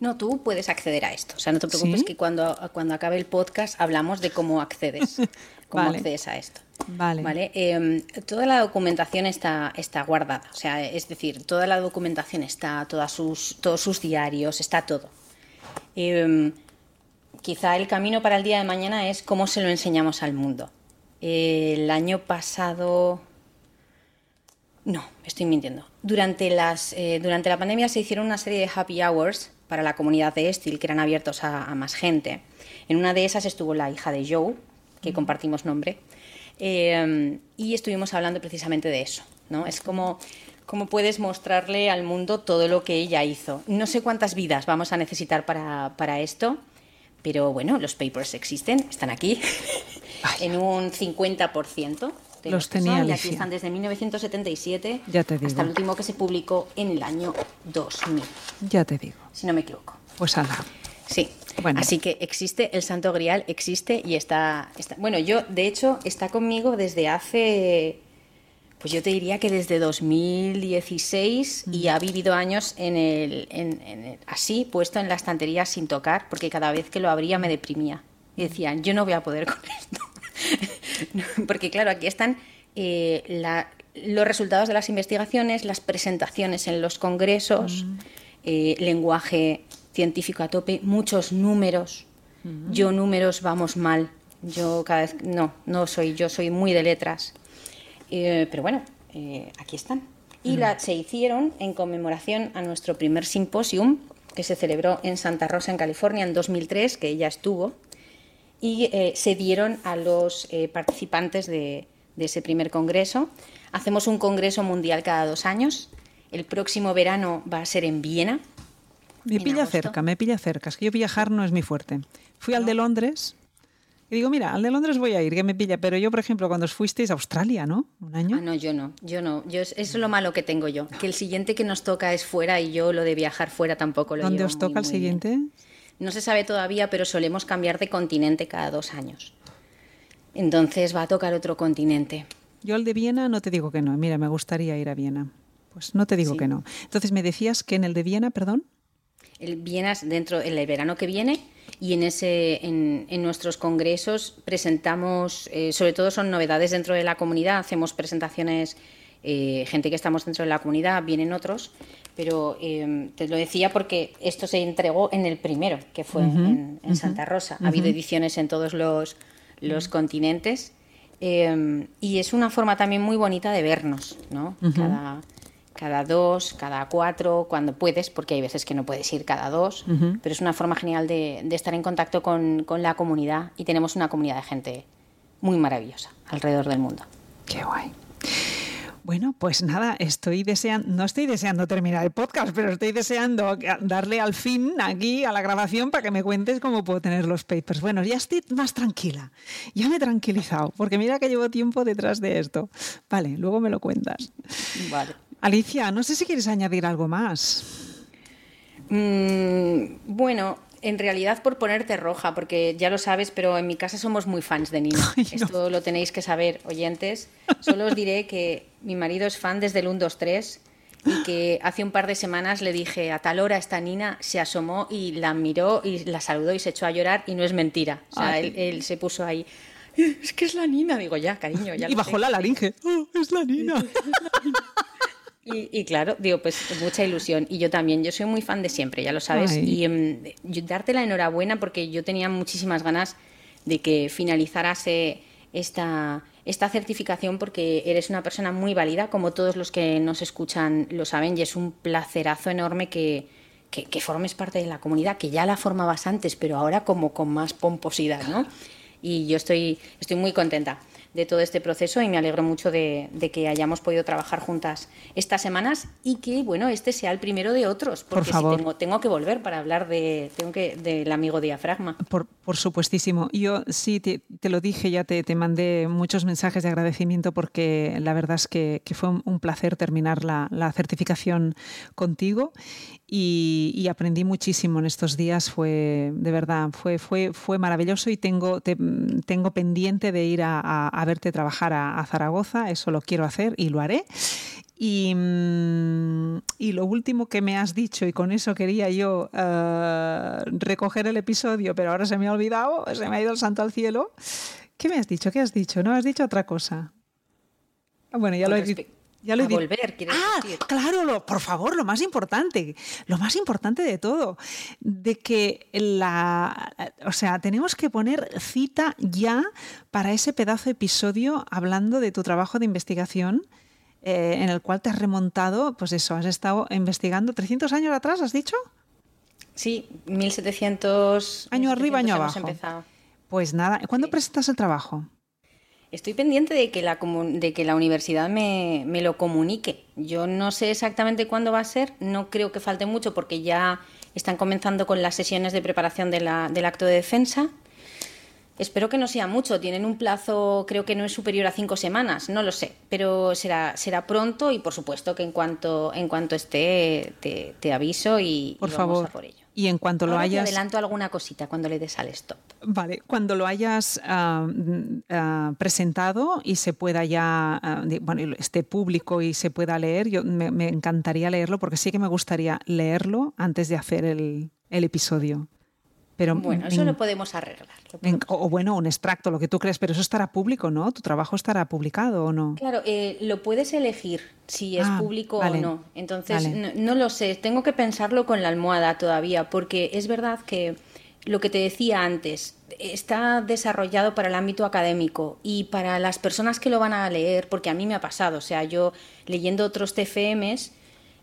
No, tú puedes acceder a esto, o sea, no te preocupes que cuando, cuando acabe el podcast hablamos de cómo accedes, [laughs] cómo accedes a esto. Vale. ¿Vale? Em, toda la documentación está, está guardada, o sea, es decir, toda la documentación está, todas sus, todos sus diarios, está todo. Eh, quizá el camino para el día de mañana es cómo se lo enseñamos al mundo. el año pasado... No, estoy mintiendo. Durante, las, eh, durante la pandemia se hicieron una serie de happy hours para la comunidad de Estil que eran abiertos a, más gente. En una de esas estuvo la hija de Joe, que compartimos nombre, eh, y estuvimos hablando precisamente de eso. ¿no? Es como cómo puedes mostrarle al mundo todo lo que ella hizo. No sé cuántas vidas vamos a necesitar para, para esto, pero bueno, los papers existen, están aquí, [laughs] en un 50%. De los tenía y aquí están desde 1977 ya te digo. hasta el último que se publicó en el año 2000. Ya te digo. Si no me equivoco. Pues ala. Sí. Bueno. Así que existe, el Santo Grial existe y está, está. Bueno, yo, de hecho, está conmigo desde hace pues yo te diría que desde 2016 y ha vivido años en el, así, puesto en la estantería sin tocar, porque cada vez que lo abría me deprimía. Y decían, yo no voy a poder con esto. [laughs] porque claro, aquí están eh, los resultados de las investigaciones, las presentaciones en los congresos, eh, lenguaje científico a tope, muchos números. Yo números vamos mal. Yo cada vez no, no soy, yo soy muy de letras. Eh, pero bueno, eh, aquí están. Y la, se hicieron en conmemoración a nuestro primer simposium, que se celebró en Santa Rosa, en California, en 2003, que ella estuvo, y eh, se dieron a los participantes de, ese primer congreso. Hacemos un congreso mundial cada dos años. El próximo verano va a ser en Viena. Me pilla cerca, me pilla cerca. Es que yo viajar no es mi fuerte. Fui al de Londres y digo, mira, al de Londres voy a ir, que me pilla. Pero yo, por ejemplo, cuando os fuisteis a Australia, ¿no? Un año. Ah, no, yo no, yo no. Yo, eso es lo malo que tengo yo. Que el siguiente que nos toca es fuera y yo lo de viajar fuera tampoco lo ¿Dónde os toca el siguiente? No se sabe todavía, pero solemos cambiar de continente cada dos años. Entonces va a tocar otro continente. Yo el de Viena no te digo que no. Mira, me gustaría ir a Viena. Pues no te digo que no. Entonces me decías que en el de Viena, perdón. El Viena dentro el verano que viene y en, ese, en, nuestros congresos presentamos, eh, sobre todo son novedades dentro de la comunidad, hacemos presentaciones, eh, gente que estamos dentro de la comunidad, vienen otros, pero eh, te lo decía porque esto se entregó en el primero, que fue en, Santa Rosa. Ha habido ediciones en todos los, los continentes. y es una forma también muy bonita de vernos, ¿no? Cada, cada dos, cada cuatro, cuando puedes, porque hay veces que no puedes ir cada dos, pero es una forma genial de, estar en contacto con, la comunidad y tenemos una comunidad de gente muy maravillosa alrededor del mundo. Qué guay. Bueno, pues nada, estoy deseando, no estoy deseando terminar el podcast, pero estoy deseando darle al fin aquí a la grabación para que me cuentes cómo puedo tener los papers. Bueno, ya estoy más tranquila, ya me he tranquilizado, porque mira que llevo tiempo detrás de esto. Vale, luego me lo cuentas. Vale. Alicia, no sé si quieres añadir algo más. Mm, bueno, en realidad por ponerte roja, porque ya lo sabes, pero en mi casa somos muy fans de Nina. [laughs] Esto lo tenéis que saber, oyentes. Solo os diré que mi marido es fan desde el 1, 2, 3 y que hace un par de semanas le dije a tal hora esta Nina se asomó y la miró y la saludó y se echó a llorar y no es mentira. O sea, él, se puso ahí. Es que es la Nina, digo ya, cariño, ya. Y bajó la laringe. Oh, es la Nina. [laughs] Y, claro, digo, pues mucha ilusión. Y yo también, yo soy muy fan de siempre, ya lo sabes. Y um, darte la enhorabuena porque yo tenía muchísimas ganas de que finalizarase esta, esta certificación porque eres una persona muy válida, como todos los que nos escuchan lo saben, y es un placerazo enorme que, que, formes parte de la comunidad, que ya la formabas antes, pero ahora como con más pomposidad, ¿no? Y yo estoy, estoy muy contenta de todo este proceso y me alegro mucho de, que hayamos podido trabajar juntas estas semanas y que, bueno, este sea el primero de otros, porque por Si tengo, tengo, que volver para hablar de, tengo que, del amigo diafragma. Por, por supuestísimo. Yo sí, te, lo dije, ya te, te, mandé muchos mensajes de agradecimiento porque la verdad es que, que fue un, placer terminar la, la certificación contigo y, aprendí muchísimo en estos días. Fue, de verdad, fue, fue, fue maravilloso y tengo, tengo pendiente de ir a, a, verte trabajar a, Zaragoza. Eso lo quiero hacer y lo haré. Y, mm, y, lo último que me has dicho, y con eso quería yo uh, recoger el episodio, pero ahora se me ha olvidado, se me ha ido el santo al cielo. ¿Qué me has dicho? ¿Qué has dicho? ¿No has dicho otra cosa? Bueno, ya lo he dicho ya lo a volver, ah, claro, por favor, lo más importante, lo más importante de todo, de que la, o sea, tenemos que poner cita ya para ese pedazo de episodio hablando de tu trabajo de investigación. Eh, en el cual te has remontado, pues eso, has estado investigando 300 años atrás, ¿has dicho? Sí, 1700. Año arriba, año abajo. Pues nada, ¿cuándo presentas el trabajo? Estoy pendiente de que la, de que la universidad me, lo comunique. Yo no sé exactamente cuándo va a ser, no creo que falte mucho porque ya están comenzando con las sesiones de preparación del acto de defensa. Espero que no sea mucho, tienen un plazo, creo que no es superior a cinco semanas, no lo sé, pero será, será pronto y por supuesto que en cuanto, en cuanto esté te, aviso y, por favor. por ello. Y en cuanto lo hayas. Te adelanto alguna cosita cuando le des al stop. Vale, cuando lo hayas ah, ah, presentado y se pueda ya, uh, bueno, esté público y se pueda leer, yo me, encantaría leerlo porque sí que me gustaría leerlo antes de hacer el, el episodio. Pero bueno, eso lo podemos arreglar. o, bueno, un extracto, lo que tú crees, pero eso estará público, ¿no? ¿Tu trabajo estará publicado o no? Claro, eh, lo puedes elegir si es ah, público o no. Entonces, no, lo sé, tengo que pensarlo con la almohada todavía, porque es verdad que lo que te decía antes, está desarrollado para el ámbito académico y para las personas que lo van a leer, porque a mí me ha pasado, o sea, yo leyendo otros TFMs,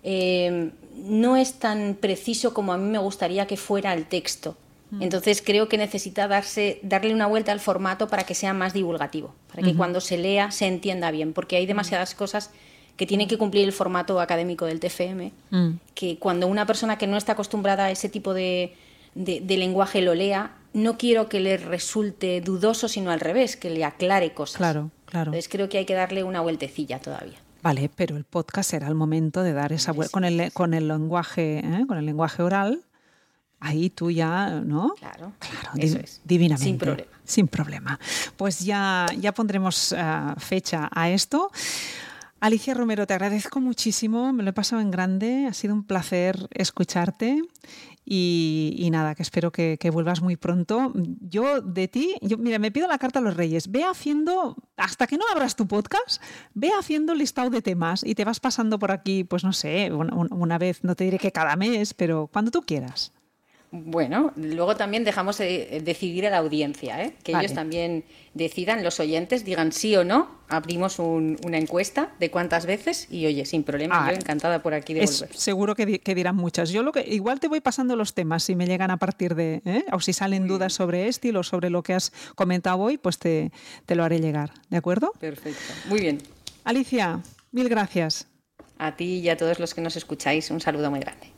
eh, no es tan preciso como a mí me gustaría que fuera el texto. Entonces creo que necesita darse, darle una vuelta al formato para que sea más divulgativo, para que cuando se lea se entienda bien, porque hay demasiadas cosas que tienen que cumplir el formato académico del TFM, mm. que cuando una persona que no está acostumbrada a ese tipo de, lenguaje lo lea, no quiero que le resulte dudoso, sino al revés, que le aclare cosas. Claro, claro. Entonces creo que hay que darle una vueltecilla todavía. Vale, pero el podcast será el momento de dar esa vuelta con el, con el lenguaje, ¿eh? con el lenguaje oral ahí tú ya, ¿no? Claro, eso es. Divinamente. Sin problema. Sin problema. Pues ya, ya pondremos eh, fecha a esto. Alicia Romero, te agradezco muchísimo, me lo he pasado en grande, ha sido un placer escucharte y, nada, que espero que, vuelvas muy pronto. Yo de ti, yo, mira, me pido la carta a los reyes, ve haciendo, hasta que no abras tu podcast, ve haciendo listado de temas y te vas pasando por aquí, pues no sé, una vez, no te diré que cada mes, pero cuando tú quieras. Bueno, luego también dejamos decidir a la audiencia, ¿eh? que ellos también decidan, los oyentes digan sí o no. Abrimos una encuesta de cuántas veces y oye, sin problema, yo encantada por aquí de volver. Seguro que, dirán muchas. Yo lo que igual te voy pasando los temas si me llegan a partir de, ¿eh? o si salen dudas sobre este o sobre lo que has comentado hoy, pues te, te lo haré llegar, ¿de acuerdo? Perfecto, muy bien. Alicia, mil gracias. A ti y a todos los que nos escucháis, un saludo muy grande.